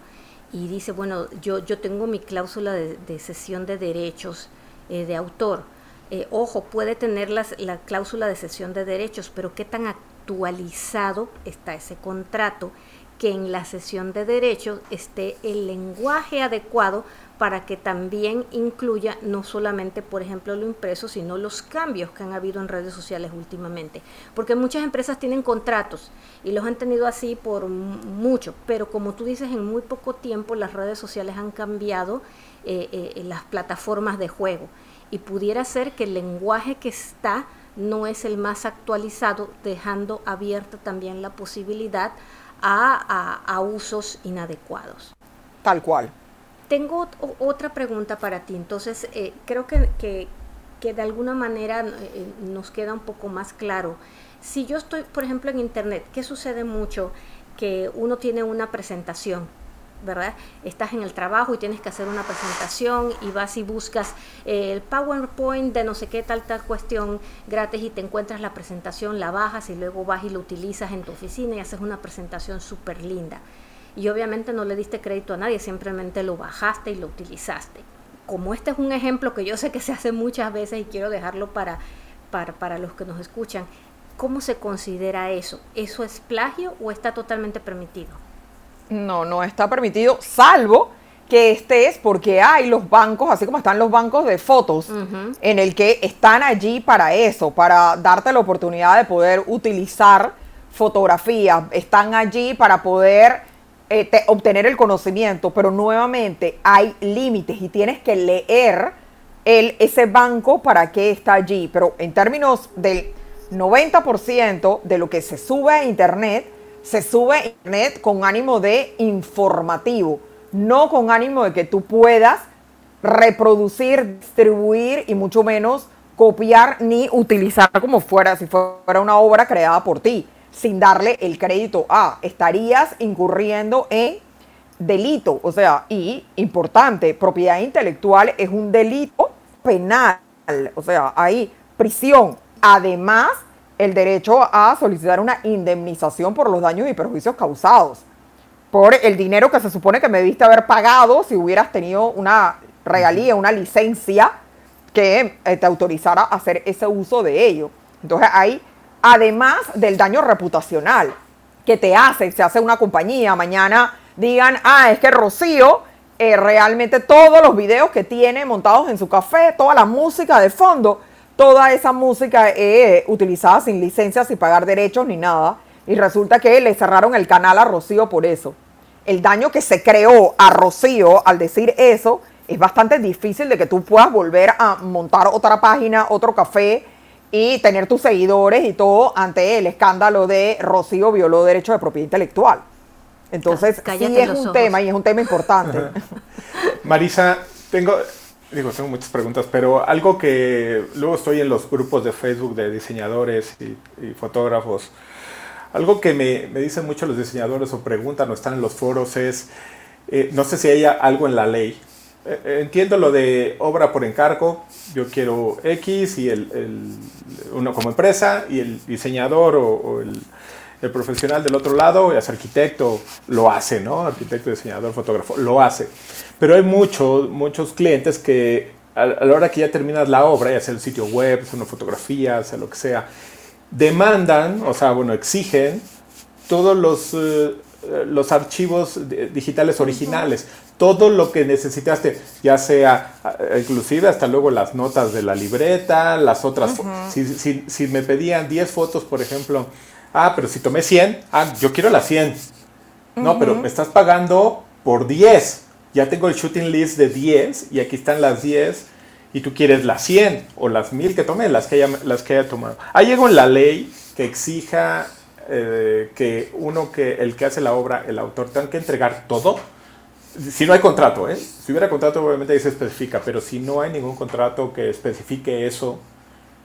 y dice, bueno, yo, yo tengo mi cláusula de, de cesión de derechos eh, de autor. Eh, ojo, puede tener la cláusula de cesión de derechos, pero qué tan actualizado está ese contrato que en la sesión de derechos esté el lenguaje adecuado para que también incluya no solamente, por ejemplo, lo impreso, sino los cambios que han habido en redes sociales últimamente. Porque muchas empresas tienen contratos y los han tenido así por mucho, pero como tú dices, en muy poco tiempo las redes sociales han cambiado eh, eh, las plataformas de juego y pudiera ser que el lenguaje que está no es el más actualizado, dejando abierta también la posibilidad a, usos inadecuados. Tal cual. Tengo otra pregunta para ti. Entonces, eh, creo que, que, de alguna manera eh, nos queda un poco más claro. Si yo estoy, por ejemplo, en Internet, ¿qué sucede mucho? Que uno tiene una presentación ¿verdad? Estás en el trabajo y tienes que hacer una presentación y vas y buscas el PowerPoint de no sé qué tal tal cuestión gratis y te encuentras la presentación, la bajas y luego vas y lo utilizas en tu oficina y haces una presentación súper linda. Y obviamente no le diste crédito a nadie, simplemente lo bajaste y lo utilizaste. Como este es un ejemplo que yo sé que se hace muchas veces y quiero dejarlo para, para, para los que nos escuchan, ¿cómo se considera eso? ¿Eso es plagio o está totalmente permitido? No, no está permitido, salvo que estés, porque hay los bancos, así como están los bancos de fotos, en el que están allí para eso, para darte la oportunidad de poder utilizar fotografías, están allí para poder eh, obtener el conocimiento, pero nuevamente hay límites y tienes que leer el, ese banco para qué está allí, pero en términos del 90% de lo que se sube a internet, se sube a internet con ánimo de informativo, no con ánimo de que tú puedas reproducir, distribuir y mucho menos copiar ni utilizar como fuera, si fuera una obra creada por ti, sin darle el crédito a. Estarías incurriendo en delito, o sea, y importante, propiedad intelectual es un delito penal, o sea, hay prisión. Además, el derecho a solicitar una indemnización por los daños y perjuicios causados, por el dinero que se supone que me debiste haber pagado si hubieras tenido una regalía, una licencia que eh, te autorizara a hacer ese uso de ello. Entonces ahí, además del daño reputacional que te hace, se hace una compañía, mañana digan, ah, es que Rocío eh, realmente todos los videos que tiene montados en su café, toda la música de fondo, toda esa música eh, utilizada sin licencia, sin pagar derechos ni nada. Y resulta que le cerraron el canal a Rocío por eso. El daño que se creó a Rocío al decir eso es bastante difícil de que tú puedas volver a montar otra página, otro café y tener tus seguidores y todo ante el escándalo de Rocío violó derechos de propiedad intelectual. Entonces, sí es un tema y es un tema importante. [laughs] Marisa, tengo, digo, tengo muchas preguntas, pero algo que luego estoy en los grupos de Facebook de diseñadores y, fotógrafos. Algo que me, me, dicen mucho los diseñadores o preguntan o están en los foros es, eh, no sé si hay algo en la ley. Eh, eh, entiendo lo de obra por encargo, yo quiero X y el, el uno como empresa y el diseñador o, el, el, profesional del otro lado, es arquitecto, lo hace, ¿no? Arquitecto, diseñador, fotógrafo, lo hace. Pero hay muchos, muchos clientes que a, la hora que ya terminas la obra, ya sea el sitio web, sea una fotografía, sea lo que sea, demandan, o sea, bueno, exigen todos los, eh, los archivos digitales originales, todo lo que necesitaste, ya sea inclusive hasta luego las notas de la libreta, las otras, si, si, si, me pedían 10 fotos, por ejemplo, ah, pero si tomé 100, ah, yo quiero las 100. No, pero me estás pagando por 10 ya tengo el shooting list de 10 y aquí están las 10 y tú quieres las 100 o las 1000 que tomé, las que haya, las que haya tomado. Hay algo en la ley que exija eh, que uno que el que hace la obra, el autor, tenga que entregar todo. Si no hay contrato, ¿eh? Si hubiera contrato, obviamente ahí se especifica, pero si no hay ningún contrato que especifique eso,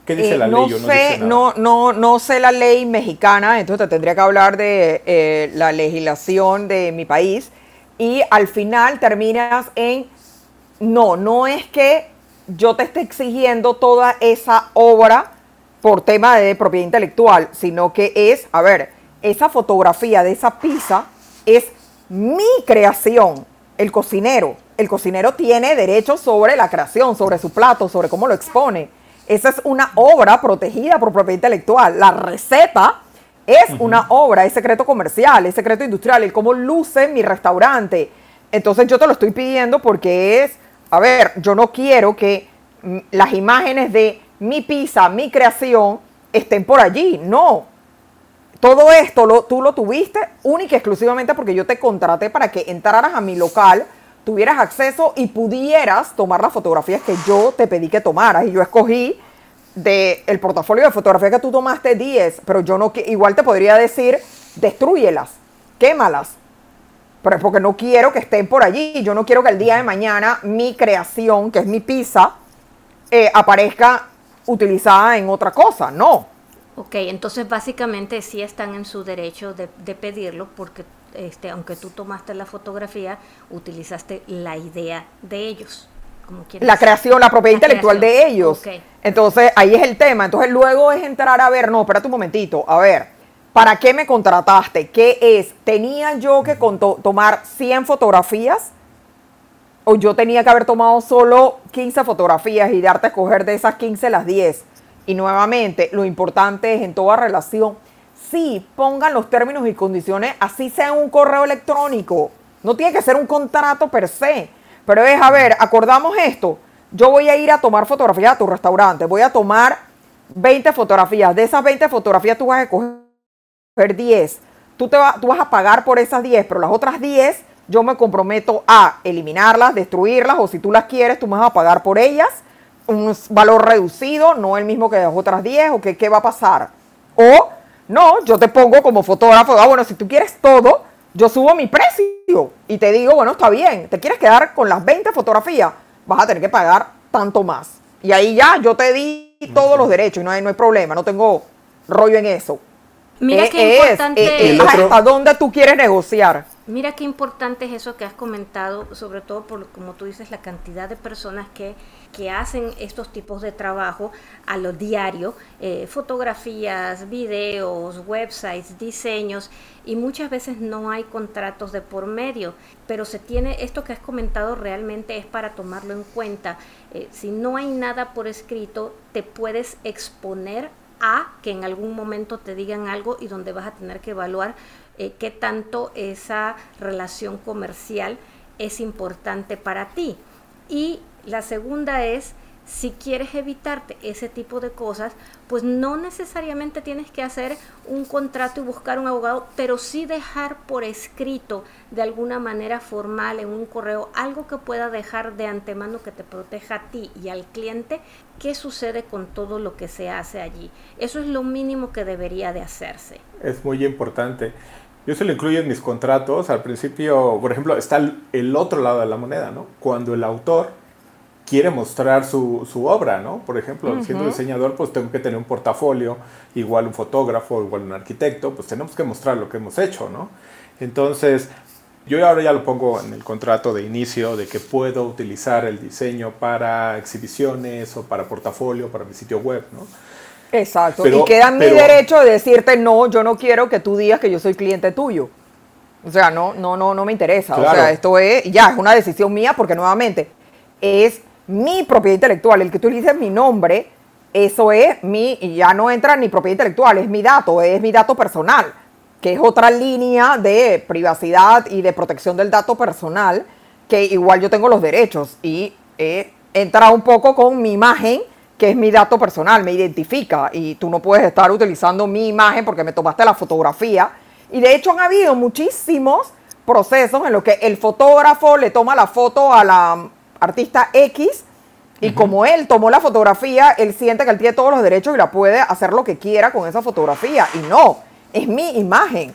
¿qué dice eh, la no ley? Sé, no, no, no, sé la ley mexicana, entonces te tendría que hablar de eh, la legislación de mi país y al final terminas en, no, no es que yo te esté exigiendo toda esa obra por tema de propiedad intelectual, sino que es, a ver, esa fotografía de esa pizza es mi creación, el cocinero. El cocinero tiene derecho sobre la creación, sobre su plato, sobre cómo lo expone. Esa es una obra protegida por propiedad intelectual. La receta es una obra, es secreto comercial, es secreto industrial, el cómo luce mi restaurante. Entonces yo te lo estoy pidiendo porque es, a ver, yo no quiero que mm, las imágenes de mi pizza, mi creación, estén por allí. No. Todo esto lo, tú lo tuviste única y exclusivamente porque yo te contraté para que entraras a mi local, tuvieras acceso y pudieras tomar las fotografías que yo te pedí que tomaras. Y yo escogí del el portafolio de fotografías que tú tomaste 10, pero yo no, igual te podría decir, destruyelas, quémalas. Pero es porque no quiero que estén por allí. Yo no quiero que el día de mañana mi creación, que es mi pizza, eh, aparezca utilizada en otra cosa. No. Ok, entonces básicamente sí están en su derecho de, pedirlo porque este, aunque tú tomaste la fotografía, utilizaste la idea de ellos. Como la creación, la propiedad intelectual de ellos. Entonces ahí es el tema. Entonces luego es entrar a ver, no, espérate un momentito, a ver, ¿para qué me contrataste? ¿Qué es? ¿Tenía yo que tomar 100 fotografías? o yo tenía que haber tomado solo 15 fotografías y darte a escoger de esas 15 las 10. Y nuevamente, lo importante es en toda relación, sí, pongan los términos y condiciones, así sea un correo electrónico. No tiene que ser un contrato per se. Pero es, a ver, acordamos esto. Yo voy a ir a tomar fotografías a tu restaurante. Voy a tomar 20 fotografías. De esas 20 fotografías tú vas a escoger 10. Tú, te tú vas a pagar por esas 10, pero las otras 10 yo me comprometo a eliminarlas, destruirlas, o si tú las quieres, tú me vas a pagar por ellas un valor reducido, no el mismo que las otras 10, o qué va a pasar. O, no, yo te pongo como fotógrafo, ah, bueno, si tú quieres todo, yo subo mi precio y te digo, bueno, está bien, te quieres quedar con las 20 fotografías, vas a tener que pagar tanto más. Y ahí ya yo te di todos los derechos y no hay, no hay problema, no tengo rollo en eso. Mira eh, qué importante. Eh, eh, ¿Hasta dónde tú quieres negociar? Mira qué importante es eso que has comentado, sobre todo por, como tú dices, la cantidad de personas que, que hacen estos tipos de trabajo a lo diario, fotografías, videos, websites, diseños, y muchas veces no hay contratos de por medio, pero se tiene, esto que has comentado realmente es para tomarlo en cuenta. si no hay nada por escrito, te puedes exponer a que en algún momento te digan algo y donde vas a tener que evaluar eh, qué tanto esa relación comercial es importante para ti. Y la segunda es si quieres evitarte ese tipo de cosas, pues no necesariamente tienes que hacer un contrato y buscar un abogado, pero sí dejar por escrito de alguna manera formal en un correo algo que pueda dejar de antemano que te proteja a ti y al cliente qué sucede con todo lo que se hace allí. Eso es lo mínimo que debería de hacerse. Es muy importante. Yo se lo incluyo en mis contratos. Al principio, por ejemplo, está el otro lado de la moneda, ¿no? Cuando el autor quiere mostrar su, su obra, ¿no? Por ejemplo, siendo diseñador, pues tengo que tener un portafolio, igual un fotógrafo, igual un arquitecto, pues tenemos que mostrar lo que hemos hecho, ¿no? Entonces, yo ahora ya lo pongo en el contrato de inicio de que puedo utilizar el diseño para exhibiciones o para portafolio, para mi sitio web, ¿no? Exacto. y queda mi derecho de decirte, no, yo no quiero que tú digas que yo soy cliente tuyo. O sea, no, no, no, no me interesa. O sea, esto es, ya, es una decisión mía porque nuevamente es mi propiedad intelectual, el que tú dices mi nombre, eso es mi, ya no entra ni propiedad intelectual, es mi dato, es mi dato personal, que es otra línea de privacidad y de protección del dato personal, que igual yo tengo los derechos y entra un poco con mi imagen, que es mi dato personal, me identifica y tú no puedes estar utilizando mi imagen porque me tomaste la fotografía. Y de hecho han habido muchísimos procesos en los que el fotógrafo le toma la foto a la artista X y como él tomó la fotografía, él siente que él tiene todos los derechos y la puede hacer lo que quiera con esa fotografía. Y no, es mi imagen.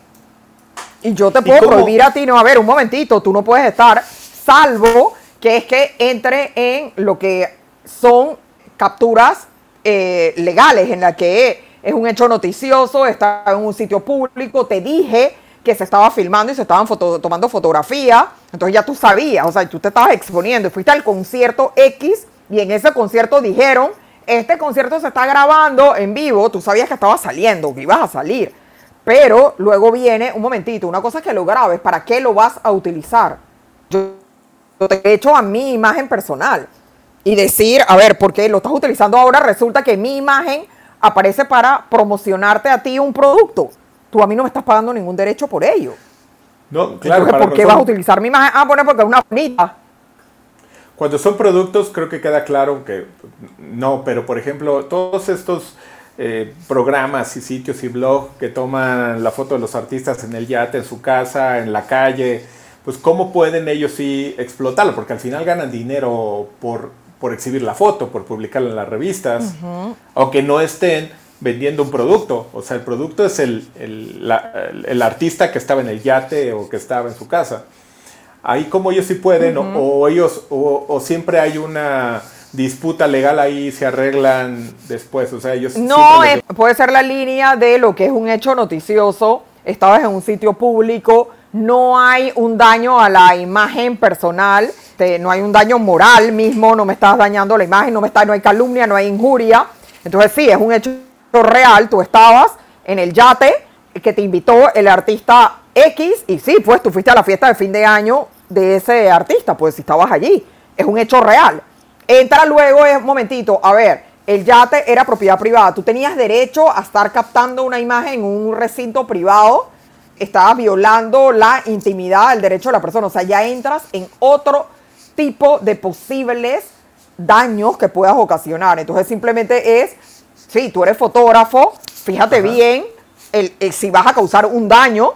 Y yo te puedo prohibir a ti, no, a ver, un momentito, tú no puedes estar, salvo que es que entre en lo que son capturas eh, legales, en la que es un hecho noticioso, está en un sitio público, te dije que se estaba filmando y se estaban tomando fotografía. Entonces ya tú sabías, o sea, tú te estabas exponiendo. Fuiste al concierto X y en ese concierto dijeron, este concierto se está grabando en vivo, tú sabías que estaba saliendo, que ibas a salir. Pero luego viene, un momentito, una cosa es que lo grabes, ¿para qué lo vas a utilizar? Yo, te he hecho a mi imagen personal y decir, a ver, ¿por qué lo estás utilizando ahora? Resulta que mi imagen aparece para promocionarte a ti un producto. Tú a mí no me estás pagando ningún derecho por ello. No, claro. ¿por qué vas a utilizar mi imagen? Ah, bueno, porque es una bonita. Cuando son productos, creo que queda claro que no, pero por ejemplo, todos estos eh, programas y sitios y blogs que toman la foto de los artistas en el yate, en su casa, en la calle, pues cómo pueden ellos sí explotarlo, porque al final ganan dinero por, por exhibir la foto, por publicarla en las revistas, aunque no estén vendiendo un producto, o sea, el producto es el, el, artista que estaba en el yate o que estaba en su casa. Ahí como ellos sí pueden, o, ellos, o siempre hay una disputa legal ahí se arreglan después. O sea, ellos. No, puede ser la línea de lo que es un hecho noticioso. Estabas en un sitio público, no hay un daño a la imagen personal, no hay un daño moral mismo, no me estás dañando la imagen, no, me está, no hay calumnia, no hay injuria. Entonces, sí, es un hecho real. Tú estabas en el yate que te invitó el artista X y sí, pues tú fuiste a la fiesta de fin de año de ese artista, pues si estabas allí. Es un hecho real. Entra luego, es un momentito, a ver, el yate era propiedad privada. Tú tenías derecho a estar captando una imagen en un recinto privado. Estabas violando la intimidad, el derecho de la persona. O sea, ya entras en otro tipo de posibles daños que puedas ocasionar. Entonces simplemente es, sí, tú eres fotógrafo, fíjate bien el, si vas a causar un daño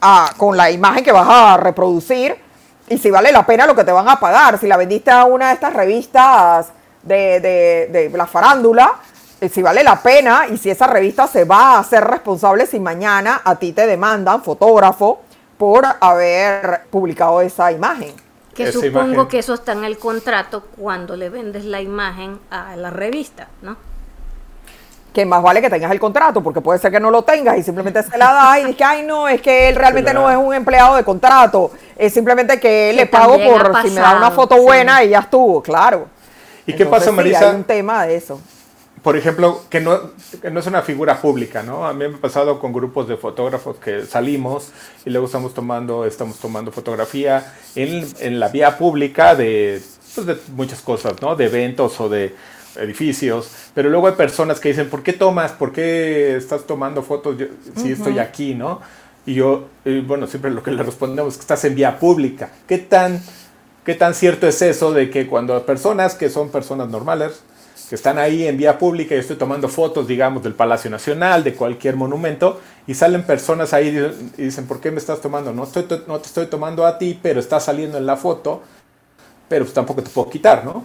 a, con la imagen que vas a reproducir y si vale la pena lo que te van a pagar. Si la vendiste a una de estas revistas de, de, la farándula, eh, si vale la pena y si esa revista se va a hacer responsable si mañana a ti te demandan, fotógrafo, por haber publicado esa imagen. Que supongo que eso está en el contrato cuando le vendes la imagen a la revista, ¿no? Que más vale que tengas el contrato, porque puede ser que no lo tengas y simplemente se la das y dices que, ay, no, es que él realmente no es un empleado de contrato, es simplemente que, le pago por si me da una foto buena y ya estuvo, claro. ¿Y qué pasa, Marisa? hay un tema de eso. Por ejemplo, que no, no es una figura pública, ¿no? A mí me ha pasado con grupos de fotógrafos que salimos y luego estamos tomando, estamos tomando fotografía en, en la vía pública de, pues, de muchas cosas, ¿no? De eventos o de edificios, pero luego hay personas que dicen, ¿por qué tomas? ¿Por qué estás tomando fotos si estoy aquí, no? Y yo, bueno, siempre lo que le respondemos es que estás en vía pública. ¿Qué tan, ¿Qué tan cierto es eso de que cuando personas que son personas normales, que están ahí en vía pública, y estoy tomando fotos, digamos, del Palacio Nacional, de cualquier monumento, y salen personas ahí y dicen, ¿por qué me estás tomando? No, estoy, no te estoy tomando a ti, pero está saliendo en la foto, pero pues tampoco te puedo quitar, ¿no?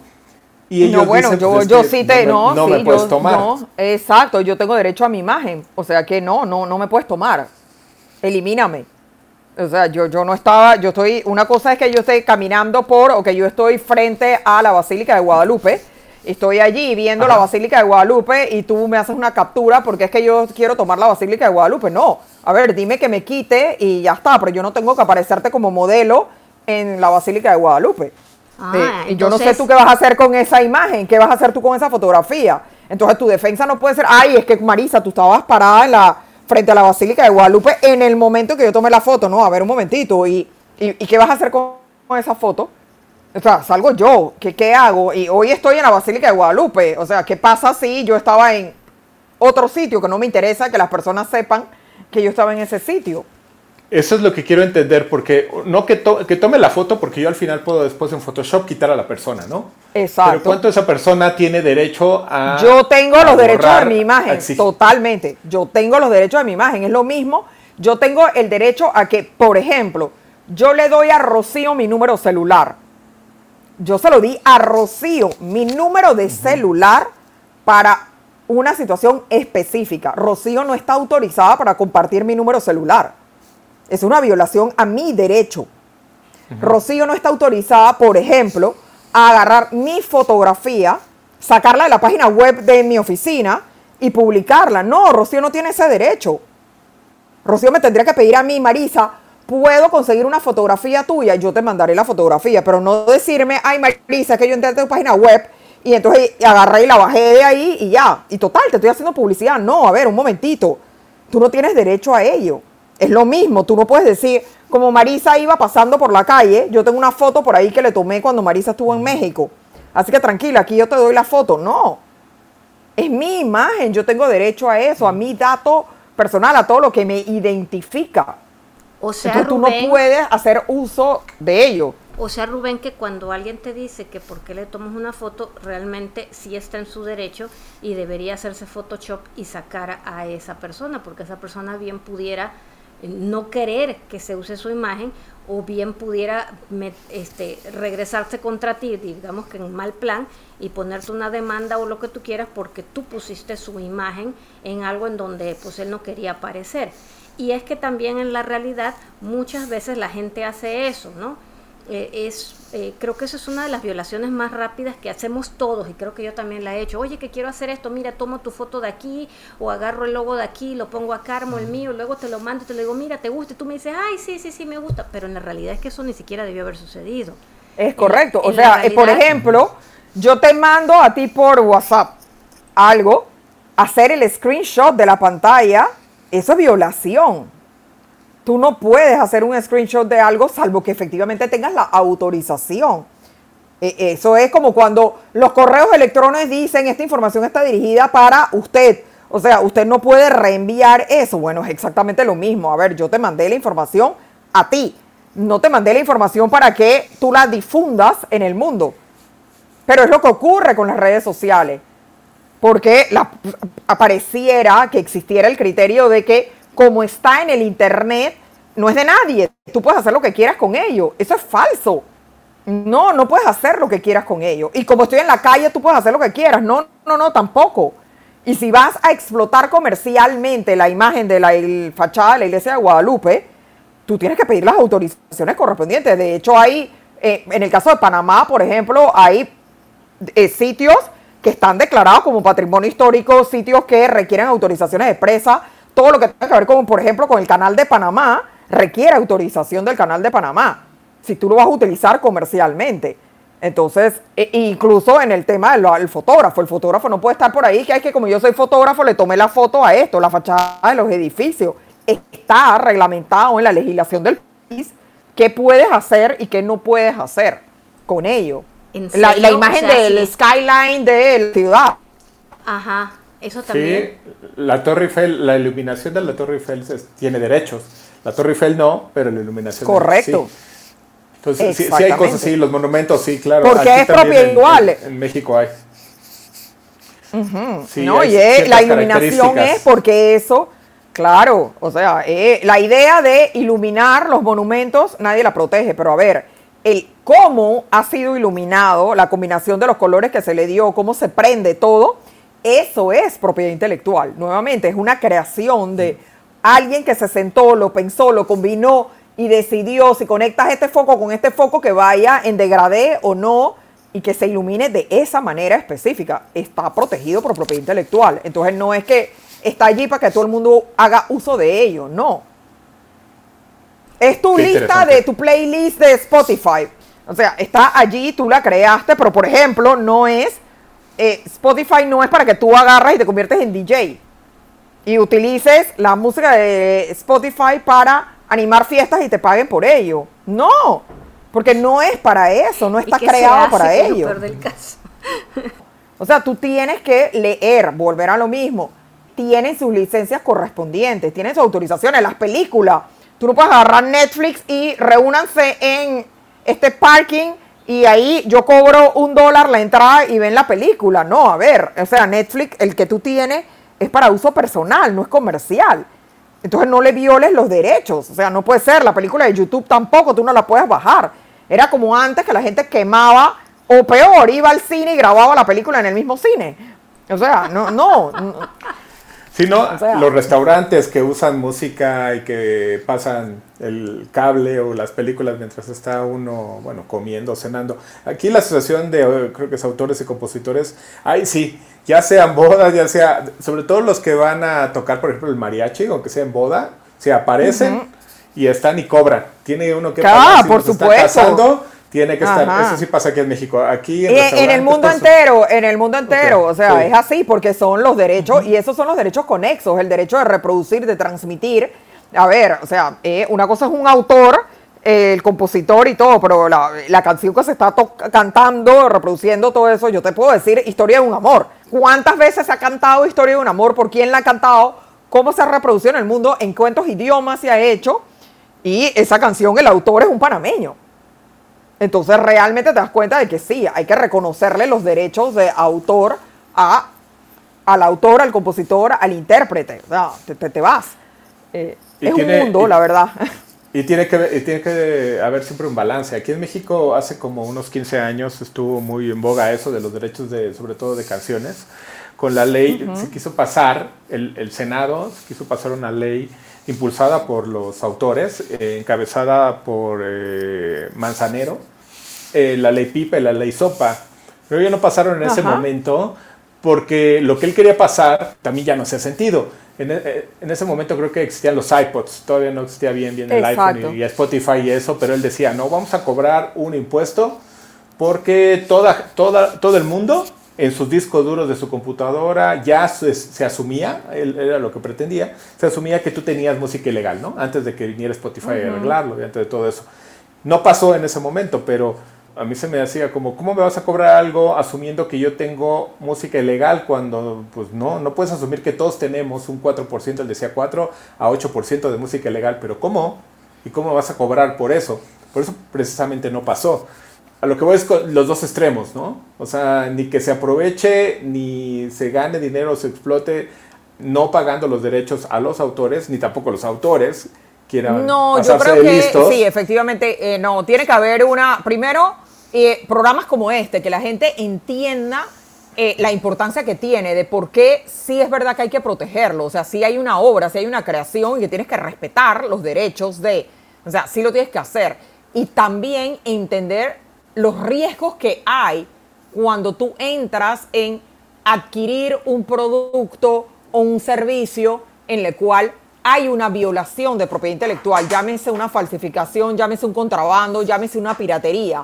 Y no, bueno, yo, pues, yo sí te, no, no, me puedes tomar. exacto, yo tengo derecho a mi imagen, o sea que no, no, no me puedes tomar, elimíname. O sea, yo, yo no estaba, yo estoy, una cosa es que yo esté caminando por, o que yo estoy frente a la Basílica de Guadalupe, estoy allí viendo la Basílica de Guadalupe y tú me haces una captura porque es que yo quiero tomar la Basílica de Guadalupe. No, a ver, dime que me quite y ya está, pero yo no tengo que aparecerte como modelo en la Basílica de Guadalupe. Ah, y yo no sé tú qué vas a hacer con esa imagen, qué vas a hacer tú con esa fotografía. Entonces tu defensa no puede ser, ay, es que Marisa, tú estabas parada en la, frente a la Basílica de Guadalupe en el momento que yo tomé la foto. No, a ver un momentito. ¿Y, y, qué vas a hacer con, esa foto? O sea, salgo yo, ¿qué, ¿qué hago? Y hoy estoy en la Basílica de Guadalupe. O sea, ¿qué pasa si yo estaba en otro sitio que no me interesa que las personas sepan que yo estaba en ese sitio? Eso es lo que quiero entender, porque no que, que tome la foto, porque yo al final puedo después en Photoshop quitar a la persona, ¿no? Exacto. Pero ¿cuánto esa persona tiene derecho a... Yo tengo los derechos de mi imagen, totalmente. Yo tengo los derechos de mi imagen, es lo mismo. Yo tengo el derecho a que, por ejemplo, yo le doy a Rocío mi número celular. Yo se lo di a Rocío mi número de celular para una situación específica. Rocío no está autorizada para compartir mi número celular. Es una violación a mi derecho. Rocío no está autorizada, por ejemplo, a agarrar mi fotografía, sacarla de la página web de mi oficina y publicarla. No, Rocío no tiene ese derecho. Rocío me tendría que pedir a mí, Marisa, puedo conseguir una fotografía tuya, yo te mandaré la fotografía, pero no decirme, ay Marisa, que yo entré a tu página web Y entonces agarré y la bajé de ahí y ya. Y total, te estoy haciendo publicidad. No, a ver, un momentito. Tú no tienes derecho a ello. Es lo mismo, tú no puedes decir, como Marisa iba pasando por la calle, yo tengo una foto por ahí que le tomé cuando Marisa estuvo en México. Así que tranquila, aquí yo te doy la foto. No, es mi imagen, yo tengo derecho a eso, a mi dato personal, a todo lo que me identifica. O sea, tú no puedes hacer uso de ello. O sea, Rubén, que cuando alguien te dice que por qué le tomas una foto, realmente sí está en su derecho y debería hacerse Photoshop y sacar a esa persona, porque esa persona bien pudiera no querer que se use su imagen o bien pudiera este, regresarse contra ti, digamos que en mal plan, y ponerte una demanda o lo que tú quieras porque tú pusiste su imagen en algo en donde pues él no quería aparecer. Y es que también en la realidad muchas veces la gente hace eso, ¿no? Eh, es, eh, creo que eso es una de las violaciones más rápidas que hacemos todos y creo que yo también la he hecho. Oye, que quiero hacer esto, mira, tomo tu foto de aquí o agarro el logo de aquí, lo pongo acá, armo el mío, luego te lo mando y te lo digo, mira, te gusta y tú me dices, ay, sí, sí, sí, me gusta, pero en la realidad es que eso ni siquiera debió haber sucedido. Es correcto, o sea, eh, por ejemplo, yo te mando a ti por WhatsApp algo, hacer el screenshot de la pantalla, eso es violación. Tú no puedes hacer un screenshot de algo salvo que efectivamente tengas la autorización. E, eso es como cuando los correos electrónicos dicen esta información está dirigida para usted. O sea, usted no puede reenviar eso. Bueno, es exactamente lo mismo. A ver, yo te mandé la información a ti. No te mandé la información para que tú la difundas en el mundo. Pero es lo que ocurre con las redes sociales. Porque la, apareciera que existiera el criterio de que como está en el Internet, no es de nadie. Tú puedes hacer lo que quieras con ello. Eso es falso. No, no puedes hacer lo que quieras con ello. Y como estoy en la calle, tú puedes hacer lo que quieras. No, no, no, tampoco. Y si vas a explotar comercialmente la imagen de la fachada de la iglesia de Guadalupe, tú tienes que pedir las autorizaciones correspondientes. De hecho, hay, eh, en el caso de Panamá, por ejemplo, hay eh, sitios que están declarados como patrimonio histórico, sitios que requieren autorizaciones de presa, todo lo que tenga que ver con, por ejemplo, con el canal de Panamá, requiere autorización del canal de Panamá, si tú lo vas a utilizar comercialmente. Entonces, e, incluso en el tema del fotógrafo, el fotógrafo no puede estar por ahí, que hay que como yo soy fotógrafo, le tomé la foto a esto, la fachada de los edificios. Está reglamentado en la legislación del país qué puedes hacer y qué no puedes hacer con ello. La, imagen del skyline de la ciudad. Ajá, eso también. Sí, la Torre Eiffel, la iluminación de la Torre Eiffel tiene derechos. La Torre Eiffel no, pero la iluminación. Correcto. Sí. Entonces, sí, hay cosas, sí, los monumentos, sí, claro. Porque es propiedad igual. En, México hay. no, y la iluminación es porque eso, claro, o sea, eh, la idea de iluminar los monumentos nadie la protege, pero a ver, el cómo ha sido iluminado, la combinación de los colores que se le dio, cómo se prende todo, eso es propiedad intelectual. Nuevamente, es una creación de alguien que se sentó, lo pensó, lo combinó y decidió si conectas este foco con este foco que vaya en degradé o no y que se ilumine de esa manera específica. Está protegido por propiedad intelectual. Entonces no es que está allí para que todo el mundo haga uso de ello, no. Es tu lista de tu playlist de Spotify. O sea, está allí, tú la creaste, pero por ejemplo, no es, eh, Spotify no es para que tú agarras y te conviertes en DJ y utilices la música de Spotify para animar fiestas y te paguen por ello. No, porque no es para eso, no está creado para ello. [laughs] o sea, tú tienes que leer, volver a lo mismo. Tienen sus licencias correspondientes, tienen sus autorizaciones. Las películas, tú no puedes agarrar Netflix y reúnanse en este parking y ahí yo cobro un dólar la entrada y ven la película. No, a ver, o sea, Netflix, el que tú tienes es para uso personal, no es comercial. Entonces no le violes los derechos. O sea, no puede ser. La película de YouTube tampoco, tú no la puedes bajar. Era como antes que la gente quemaba, o peor, iba al cine y grababa la película en el mismo cine. O sea, no, no. Si no, los restaurantes que usan música y que pasan el cable o las películas mientras está uno, bueno, comiendo, cenando. Aquí la asociación de, creo que es autores y compositores, ahí sí, ya sean bodas, ya sea, sobre todo los que van a tocar, por ejemplo, el mariachi, aunque sea en boda, se aparecen y están y cobran. Tiene uno que ah, por supuesto. Tiene que estar, eso sí pasa aquí en México. Aquí en, en el mundo entero, en el mundo entero, o sea, es así porque son los derechos y esos son los derechos conexos, el derecho de reproducir, de transmitir. A ver, o sea, eh, una cosa es un autor, el compositor y todo, pero la, la canción que se está cantando, reproduciendo todo eso, yo te puedo decir historia de un amor. ¿Cuántas veces se ha cantado historia de un amor? ¿Por quién la ha cantado? ¿Cómo se ha reproducido en el mundo? ¿En cuántos idiomas se ha hecho? Y esa canción, el autor es un panameño. Entonces realmente te das cuenta de que sí, hay que reconocerle los derechos de autor a, al autor, al compositor, al intérprete. O sea, te, vas. Eh, es un mundo, la verdad. Y tiene, que, tiene que haber siempre un balance. Aquí en México hace como unos 15 años estuvo muy en boga eso de los derechos de, sobre todo de canciones. Con la ley se quiso pasar, el, el Senado quiso pasar una ley impulsada por los autores, eh, encabezada por eh, Manzanero, eh, la ley Pipa y la ley Sopa. Pero ya no pasaron en ese momento porque lo que él quería pasar también ya no hacía sentido. En, e, en, ese momento creo que existían los iPods, todavía no existía bien, bien el iPhone y, Spotify y eso, pero él decía, no, vamos a cobrar un impuesto porque toda, toda, todo el mundo en sus discos duros de su computadora ya se, se asumía, él, era lo que pretendía, se asumía que tú tenías música ilegal, ¿no? Antes de que viniera Spotify a arreglarlo, antes de todo eso. No pasó en ese momento, pero a mí se me hacía como, ¿cómo me vas a cobrar algo asumiendo que yo tengo música ilegal cuando, pues no, no puedes asumir que todos tenemos un 4%, él decía 4 a 8% de música ilegal, pero ¿cómo? ¿Y cómo vas a cobrar por eso? Por eso precisamente no pasó. A lo que voy es con los dos extremos, ¿no? O sea, ni que se aproveche, ni se gane dinero o se explote no pagando los derechos a los autores, ni tampoco los autores quieran no, yo creo que sí, efectivamente, eh, no, tiene que haber una, primero, eh, programas como este, que la gente entienda eh, la importancia que tiene, de por qué sí es verdad que hay que protegerlo. O sea, si hay una obra, si hay una creación y que tienes que respetar los derechos de. O sea, sí lo tienes que hacer. Y también entender los riesgos que hay cuando tú entras en adquirir un producto o un servicio en el cual hay una violación de propiedad intelectual, llámese una falsificación, llámese un contrabando, llámese una piratería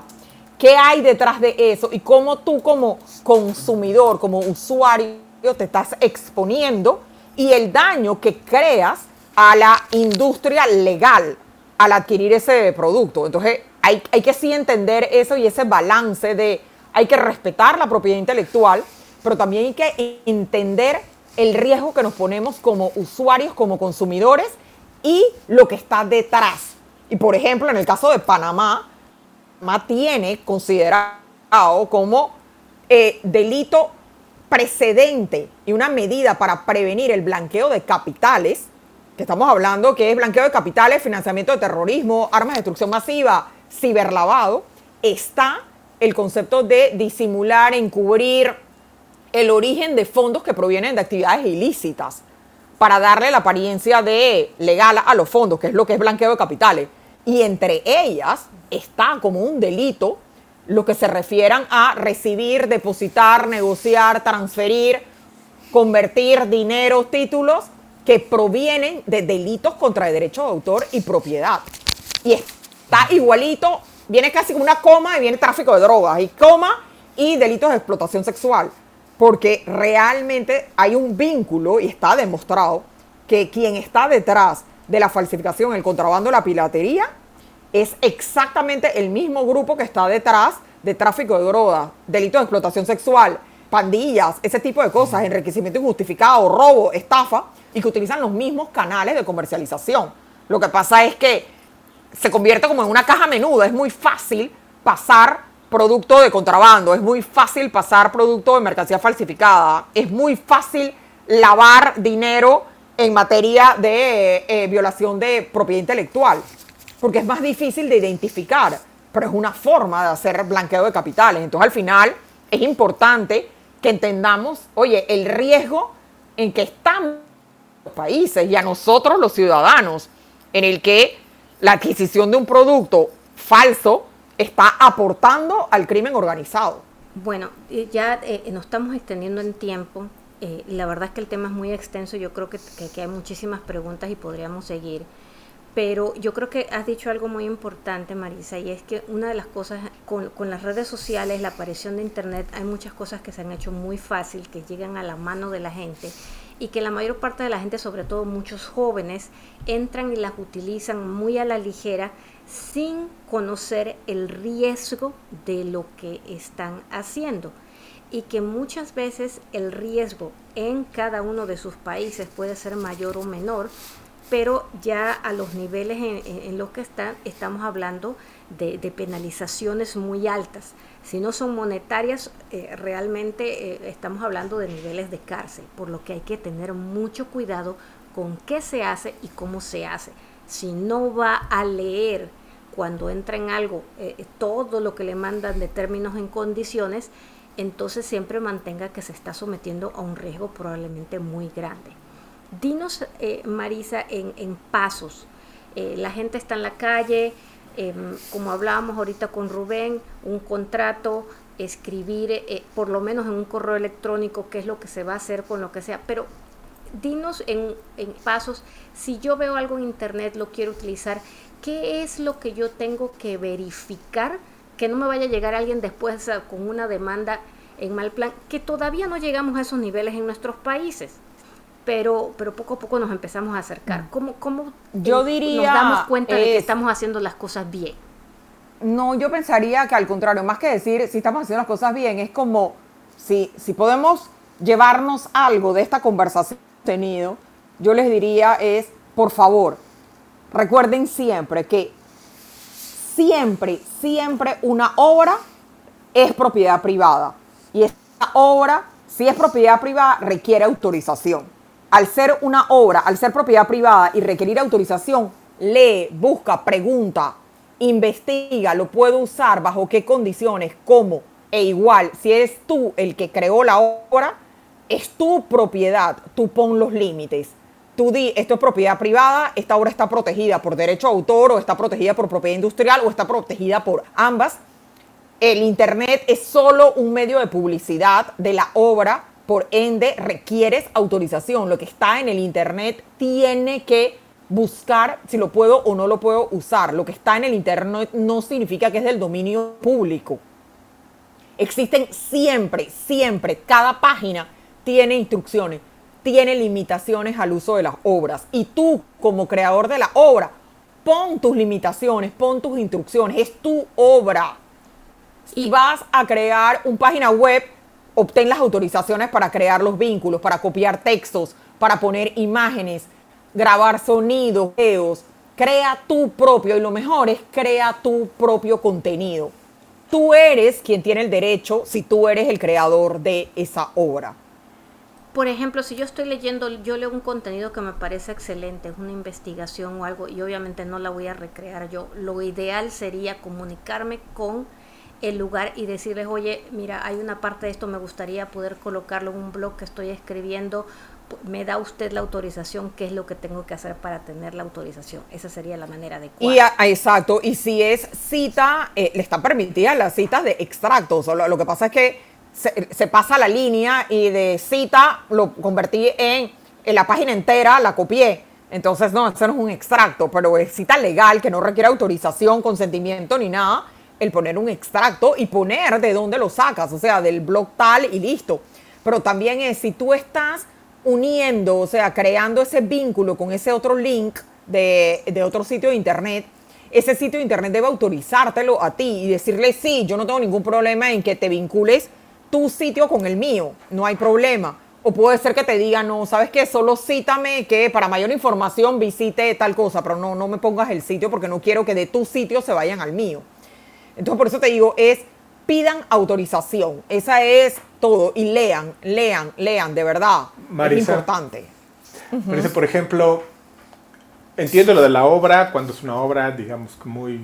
qué hay detrás de eso y cómo tú como consumidor, como usuario, te estás exponiendo y el daño que creas a la industria legal al adquirir ese producto. Entonces hay, hay que sí entender eso y ese balance de hay que respetar la propiedad intelectual, pero también hay que entender el riesgo que nos ponemos como usuarios, como consumidores y lo que está detrás. Y por ejemplo, en el caso de Panamá, tiene considerado como eh, delito precedente y una medida para prevenir el blanqueo de capitales, que estamos hablando que es blanqueo de capitales, financiamiento de terrorismo, armas de destrucción masiva, ciberlavado, está el concepto de disimular, encubrir el origen de fondos que provienen de actividades ilícitas para darle la apariencia de legal a los fondos, que es lo que es blanqueo de capitales. Y entre ellas está como un delito lo que se refieran a recibir, depositar, negociar, transferir, convertir dinero, títulos que provienen de delitos contra el derecho de autor y propiedad. Y está igualito, viene casi como una coma y viene tráfico de drogas, y coma y delitos de explotación sexual, porque realmente hay un vínculo y está demostrado que quien está detrás de la falsificación, el contrabando, la piratería, es exactamente el mismo grupo que está detrás de tráfico de drogas, delitos de explotación sexual, pandillas, ese tipo de cosas, enriquecimiento injustificado, robo, estafa, y que utilizan los mismos canales de comercialización. Lo que pasa es que se convierte como en una caja menuda, es muy fácil pasar producto de contrabando, es muy fácil pasar producto de mercancía falsificada, es muy fácil lavar dinero en materia de eh, violación de propiedad intelectual porque es más difícil de identificar, pero es una forma de hacer blanqueo de capitales. Entonces al final es importante que entendamos, oye, el riesgo en que están los países y a nosotros los ciudadanos, en el que la adquisición de un producto falso está aportando al crimen organizado. Bueno, ya eh, nos estamos extendiendo en tiempo. Eh, la verdad es que el tema es muy extenso. Yo creo que, que hay muchísimas preguntas y podríamos seguir pero yo creo que has dicho algo muy importante, Marisa, y es que una de las cosas con, con, las redes sociales, la aparición de Internet, hay muchas cosas que se han hecho muy fácil, que llegan a la mano de la gente y que la mayor parte de la gente, sobre todo muchos jóvenes, entran y las utilizan muy a la ligera sin conocer el riesgo de lo que están haciendo y que muchas veces el riesgo en cada uno de sus países puede ser mayor o menor, pero ya a los niveles en, los que están estamos hablando de, penalizaciones muy altas. Si no son monetarias, eh, realmente eh, estamos hablando de niveles de cárcel, por lo que hay que tener mucho cuidado con qué se hace y cómo se hace. Si no va a leer cuando entra en algo eh, todo lo que le mandan de términos en condiciones, entonces siempre mantenga que se está sometiendo a un riesgo probablemente muy grande. Dinos, Marisa, en, pasos. la gente está en la calle, Em, como hablábamos ahorita con Rubén, un contrato, escribir eh, por lo menos en un correo electrónico qué es lo que se va a hacer con lo que sea, pero dinos en, pasos, si yo veo algo en internet, lo quiero utilizar, ¿qué es lo que yo tengo que verificar? Que no me vaya a llegar alguien después con una demanda en mal plan, que todavía no llegamos a esos niveles en nuestros países pero, pero poco a poco nos empezamos a acercar. Mm. ¿Cómo, cómo yo diría, nos damos cuenta de que estamos haciendo las cosas bien? No, yo pensaría que al contrario, más que decir si estamos haciendo las cosas bien, es como si, si podemos llevarnos algo de esta conversación tenido, yo les diría es, por favor, recuerden siempre que siempre, siempre una obra es propiedad privada. Y esta obra, si es propiedad privada, requiere autorización al ser una obra, al ser propiedad privada y requerir autorización, lee, busca, pregunta, investiga, lo puedo usar, bajo qué condiciones, cómo, e igual, si eres tú el que creó la obra, es tu propiedad, tú pon los límites. Tú di, esto es propiedad privada, esta obra está protegida por derecho a autor o está protegida por propiedad industrial o está protegida por ambas. El Internet es solo un medio de publicidad de la obra por ende, requieres autorización. Lo que está en el Internet tiene que buscar si lo puedo o no lo puedo usar. Lo que está en el Internet no significa que es del dominio público. Existen siempre, siempre, cada página tiene instrucciones, tiene limitaciones al uso de las obras. Y tú, como creador de la obra, pon tus limitaciones, pon tus instrucciones, es tu obra. Y vas a crear una página web obtén las autorizaciones para crear los vínculos, para copiar textos, para poner imágenes, grabar sonidos, videos. Crea tu propio, y lo mejor es crea tu propio contenido. Tú eres quien tiene el derecho si tú eres el creador de esa obra. Por ejemplo, si yo estoy leyendo, yo leo un contenido que me parece excelente, es una investigación o algo, y obviamente no la voy a recrear yo. Lo ideal sería comunicarme con el lugar y decirles, oye, mira, hay una parte de esto, me gustaría poder colocarlo en un blog que estoy escribiendo, me da usted la autorización, qué es lo que tengo que hacer para tener la autorización. Esa sería la manera adecuada. Y exacto, y si es cita, eh, le están permitidas las citas de extractos. Lo, lo que pasa es que se, pasa la línea y de cita lo convertí en, en la página entera, la copié. Entonces, no, eso no es un extracto, pero es cita legal que no requiere autorización, consentimiento ni nada el poner un extracto y poner de dónde lo sacas, o sea, del blog tal y listo. Pero también es si tú estás uniendo, o sea, creando ese vínculo con ese otro link de, de otro sitio de internet, ese sitio de internet debe autorizártelo a ti y decirle, sí, yo no tengo ningún problema en que te vincules tu sitio con el mío, no hay problema. O puede ser que te diga, no, sabes qué, solo cítame que para mayor información visite tal cosa, pero no, no me pongas el sitio porque no quiero que de tu sitio se vayan al mío. Entonces, por eso te digo, es pidan autorización. Esa es todo. Y lean, lean, lean, de verdad. es importante. Marisa, por ejemplo, entiendo lo de la obra, cuando es una obra, digamos, muy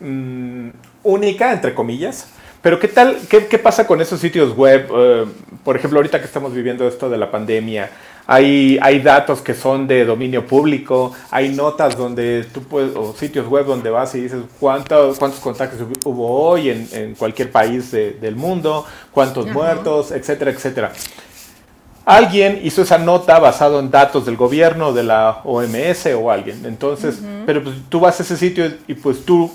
mm, única, entre comillas. Pero ¿qué tal, qué, pasa con esos sitios web? Eh, por ejemplo, ahorita que estamos viviendo esto de la pandemia, hay, hay datos que son de dominio público, hay notas donde tú puedes, o sitios web donde vas y dices cuántos, cuántos contactos hubo hoy en, en cualquier país del mundo, cuántos muertos, etcétera, etcétera. alguien hizo esa nota basado en datos del gobierno, de la OMS o alguien. Entonces, pero pues, tú vas a ese sitio y pues tú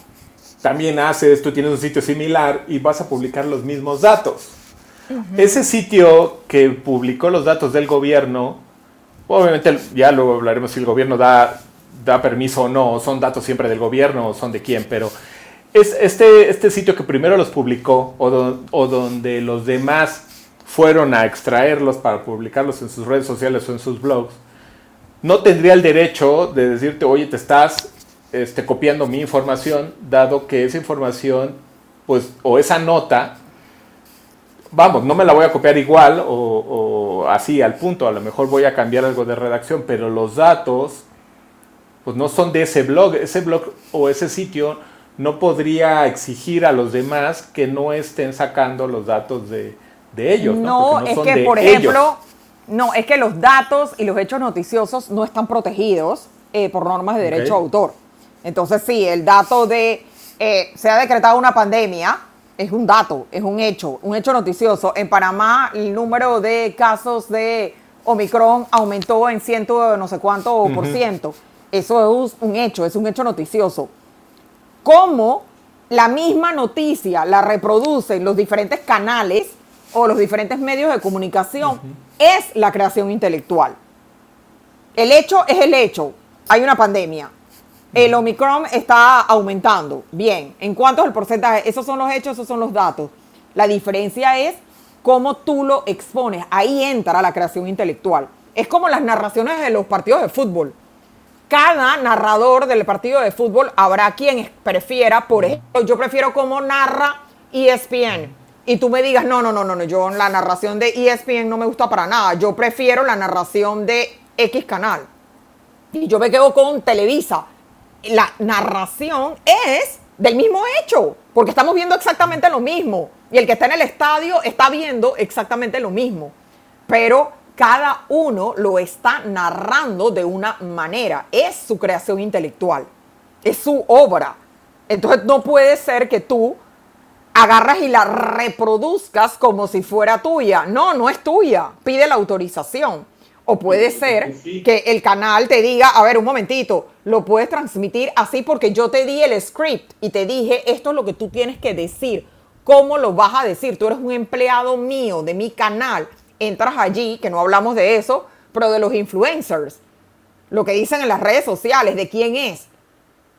también haces, tú tienes un sitio similar y vas a publicar los mismos datos. Ese sitio que publicó los datos del gobierno, obviamente ya luego hablaremos si el gobierno da, da permiso o no, son datos siempre del gobierno o son de quién, pero es este, este sitio que primero los publicó o, o donde los demás fueron a extraerlos para publicarlos en sus redes sociales o en sus blogs, no tendría el derecho de decirte, oye, te estás este, copiando mi información, dado que esa información, pues, o esa nota, vamos, no me la voy a copiar igual o, así al punto, a lo mejor voy a cambiar algo de redacción, pero los datos, pues no son de ese blog, ese blog o ese sitio no podría exigir a los demás que no estén sacando los datos de, ellos. No, es que, por ejemplo, no, es que los datos y los hechos noticiosos no están protegidos eh, por normas de derecho de autor. Entonces, sí, el dato de eh, se ha decretado una pandemia es un dato, es un hecho, un hecho noticioso. En Panamá, el número de casos de Omicron aumentó en ciento no sé cuánto por ciento. Eso es un hecho, es un hecho noticioso. ¿Cómo la misma noticia la reproducen los diferentes canales o los diferentes medios de comunicación? Es la creación intelectual. El hecho es el hecho. Hay una pandemia el Omicron está aumentando. Bien, ¿en cuánto es el porcentaje? Esos son los hechos, esos son los datos. La diferencia es cómo tú lo expones. Ahí entra la creación intelectual. Es como las narraciones de los partidos de fútbol. Cada narrador del partido de fútbol habrá quien prefiera, por ejemplo, yo prefiero cómo narra ESPN. Y tú me digas, no, no, no, no, no, yo la narración de ESPN no me gusta para nada. Yo prefiero la narración de X canal. Y yo me quedo con Televisa la narración es del mismo hecho, porque estamos viendo exactamente lo mismo. Y el que está en el estadio está viendo exactamente lo mismo. Pero cada uno lo está narrando de una manera. Es su creación intelectual. Es su obra. Entonces no puede ser que tú agarras y la reproduzcas como si fuera tuya. No, no es tuya. Pide la autorización. O puede ser que el canal te diga, a ver, un momentito, lo puedes transmitir así porque yo te di el script y te dije, esto es lo que tú tienes que decir. ¿Cómo lo vas a decir? Tú eres un empleado mío de mi canal. Entras allí, que no hablamos de eso, pero de los influencers. Lo que dicen en las redes sociales, de quién es.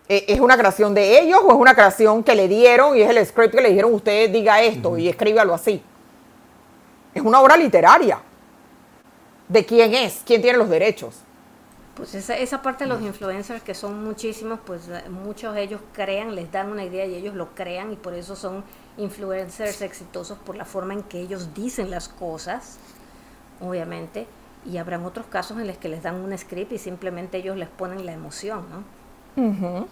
¿E-, ¿Es una creación de ellos o es una creación que le dieron y es el script que le dijeron, usted diga esto y escríbalo así? Es una obra literaria de quién es, quién tiene los derechos. Pues esa, esa parte de los influencers, que son muchísimos, pues eh, muchos de ellos crean, les dan una idea y ellos lo crean y por eso son influencers exitosos por la forma en que ellos dicen las cosas, obviamente. Y habrán otros casos en los que les dan un script y simplemente ellos les ponen la emoción, ¿no?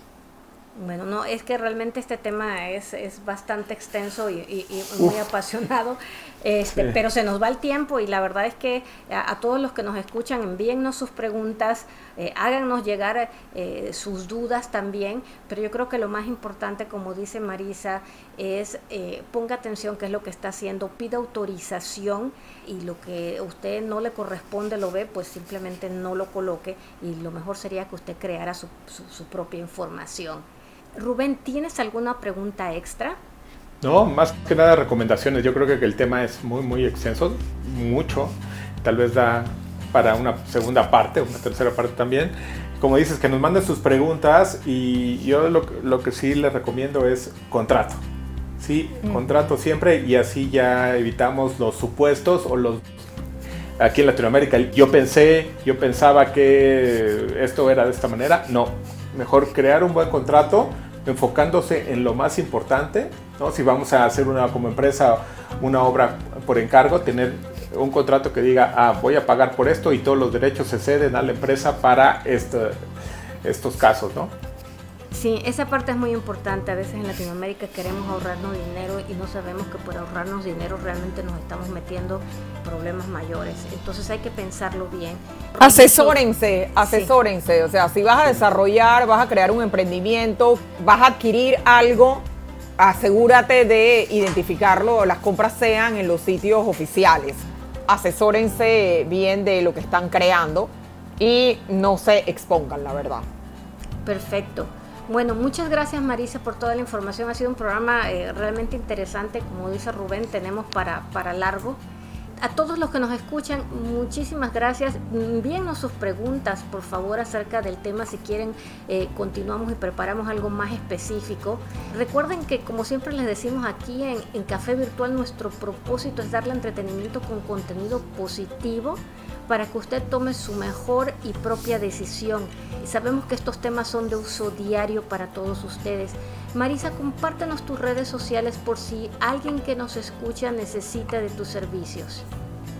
Bueno, no, es que realmente este tema es, es bastante extenso y, muy apasionado, este, pero se nos va el tiempo y la verdad es que a, todos los que nos escuchan, envíennos sus preguntas, eh, háganos llegar eh, sus dudas también, pero yo creo que lo más importante, como dice Marisa, es eh, ponga atención qué es lo que está haciendo, pida autorización y lo que usted no le corresponde lo ve, pues simplemente no lo coloque y lo mejor sería que usted creara su, su propia información. Rubén, ¿tienes alguna pregunta extra? No, más que nada recomendaciones. Yo creo que el tema es muy, muy extenso, mucho. Tal vez da para una segunda parte, una tercera parte también. Como dices, que nos manden sus preguntas y yo lo, que sí les recomiendo es contrato. Sí, mm. contrato siempre y así ya evitamos los supuestos o los... Aquí en Latinoamérica yo pensé, yo pensaba que esto era de esta manera. No, mejor crear un buen contrato enfocándose en lo más importante, ¿no? si vamos a hacer una como empresa una obra por encargo, tener un contrato que diga, ah, voy a pagar por esto y todos los derechos se ceden a la empresa para este, estos casos, ¿no? Sí, esa parte es muy importante. A veces en Latinoamérica queremos ahorrarnos dinero y no sabemos que por ahorrarnos dinero realmente nos estamos metiendo problemas mayores. Entonces hay que pensarlo bien. Asesórense, asesórense. O sea, si vas a desarrollar, vas a crear un emprendimiento, vas a adquirir algo, asegúrate de identificarlo, las compras sean en los sitios oficiales. asesórense bien de lo que están creando y no se expongan, la verdad. Perfecto. Bueno, muchas gracias Marisa por toda la información. Ha sido un programa eh, realmente interesante. Como dice Rubén, tenemos para, para largo. A todos los que nos escuchan, muchísimas gracias. Envíennos sus preguntas, por favor, acerca del tema. Si quieren, eh, continuamos y preparamos algo más específico. Recuerden que, como siempre les decimos aquí en, en Café Virtual, nuestro propósito es darle entretenimiento con contenido positivo para que usted tome su mejor y propia decisión. Y sabemos que estos temas son de uso diario para todos ustedes. Marisa, compártenos tus redes sociales por si alguien que nos escucha necesita de tus servicios.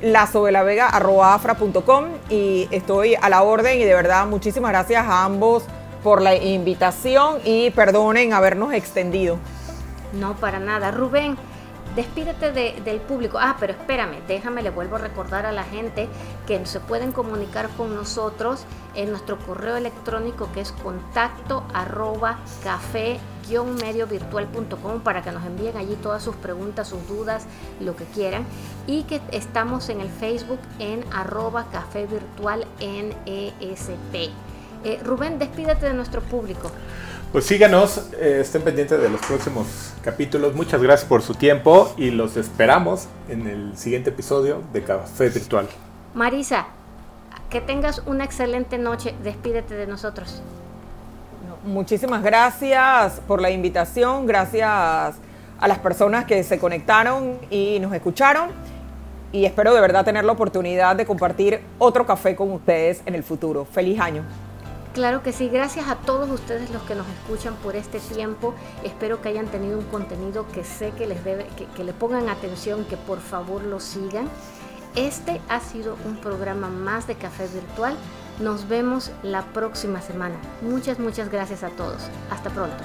Lazo de la Vega, afra.com y estoy a la orden y de verdad muchísimas gracias a ambos por la invitación y perdonen habernos extendido. No, para nada. Rubén, despídete del público. Ah, pero espérame, déjame, le vuelvo a recordar a la gente que se pueden comunicar con nosotros en nuestro correo electrónico que es contacto arroba café mediovirtual.com para que nos envíen allí todas sus preguntas, sus dudas, lo que quieran. Y que estamos en el Facebook en arroba café virtual NEST. Eh, Rubén, despídete de nuestro público. Pues síganos, eh, estén pendientes de los próximos capítulos. Muchas gracias por su tiempo y los esperamos en el siguiente episodio de Café Virtual. Marisa, que tengas una excelente noche. Despídete de nosotros. Muchísimas gracias por la invitación. Gracias a las personas que se conectaron y nos escucharon. Y espero de verdad tener la oportunidad de compartir otro café con ustedes en el futuro. Feliz año. Claro que sí, gracias a todos ustedes los que nos escuchan por este tiempo. Espero que hayan tenido un contenido que sé que les debe, que, le pongan atención, que por favor lo sigan. Este ha sido un programa más de Café Virtual. Nos vemos la próxima semana. Muchas, muchas gracias a todos. Hasta pronto.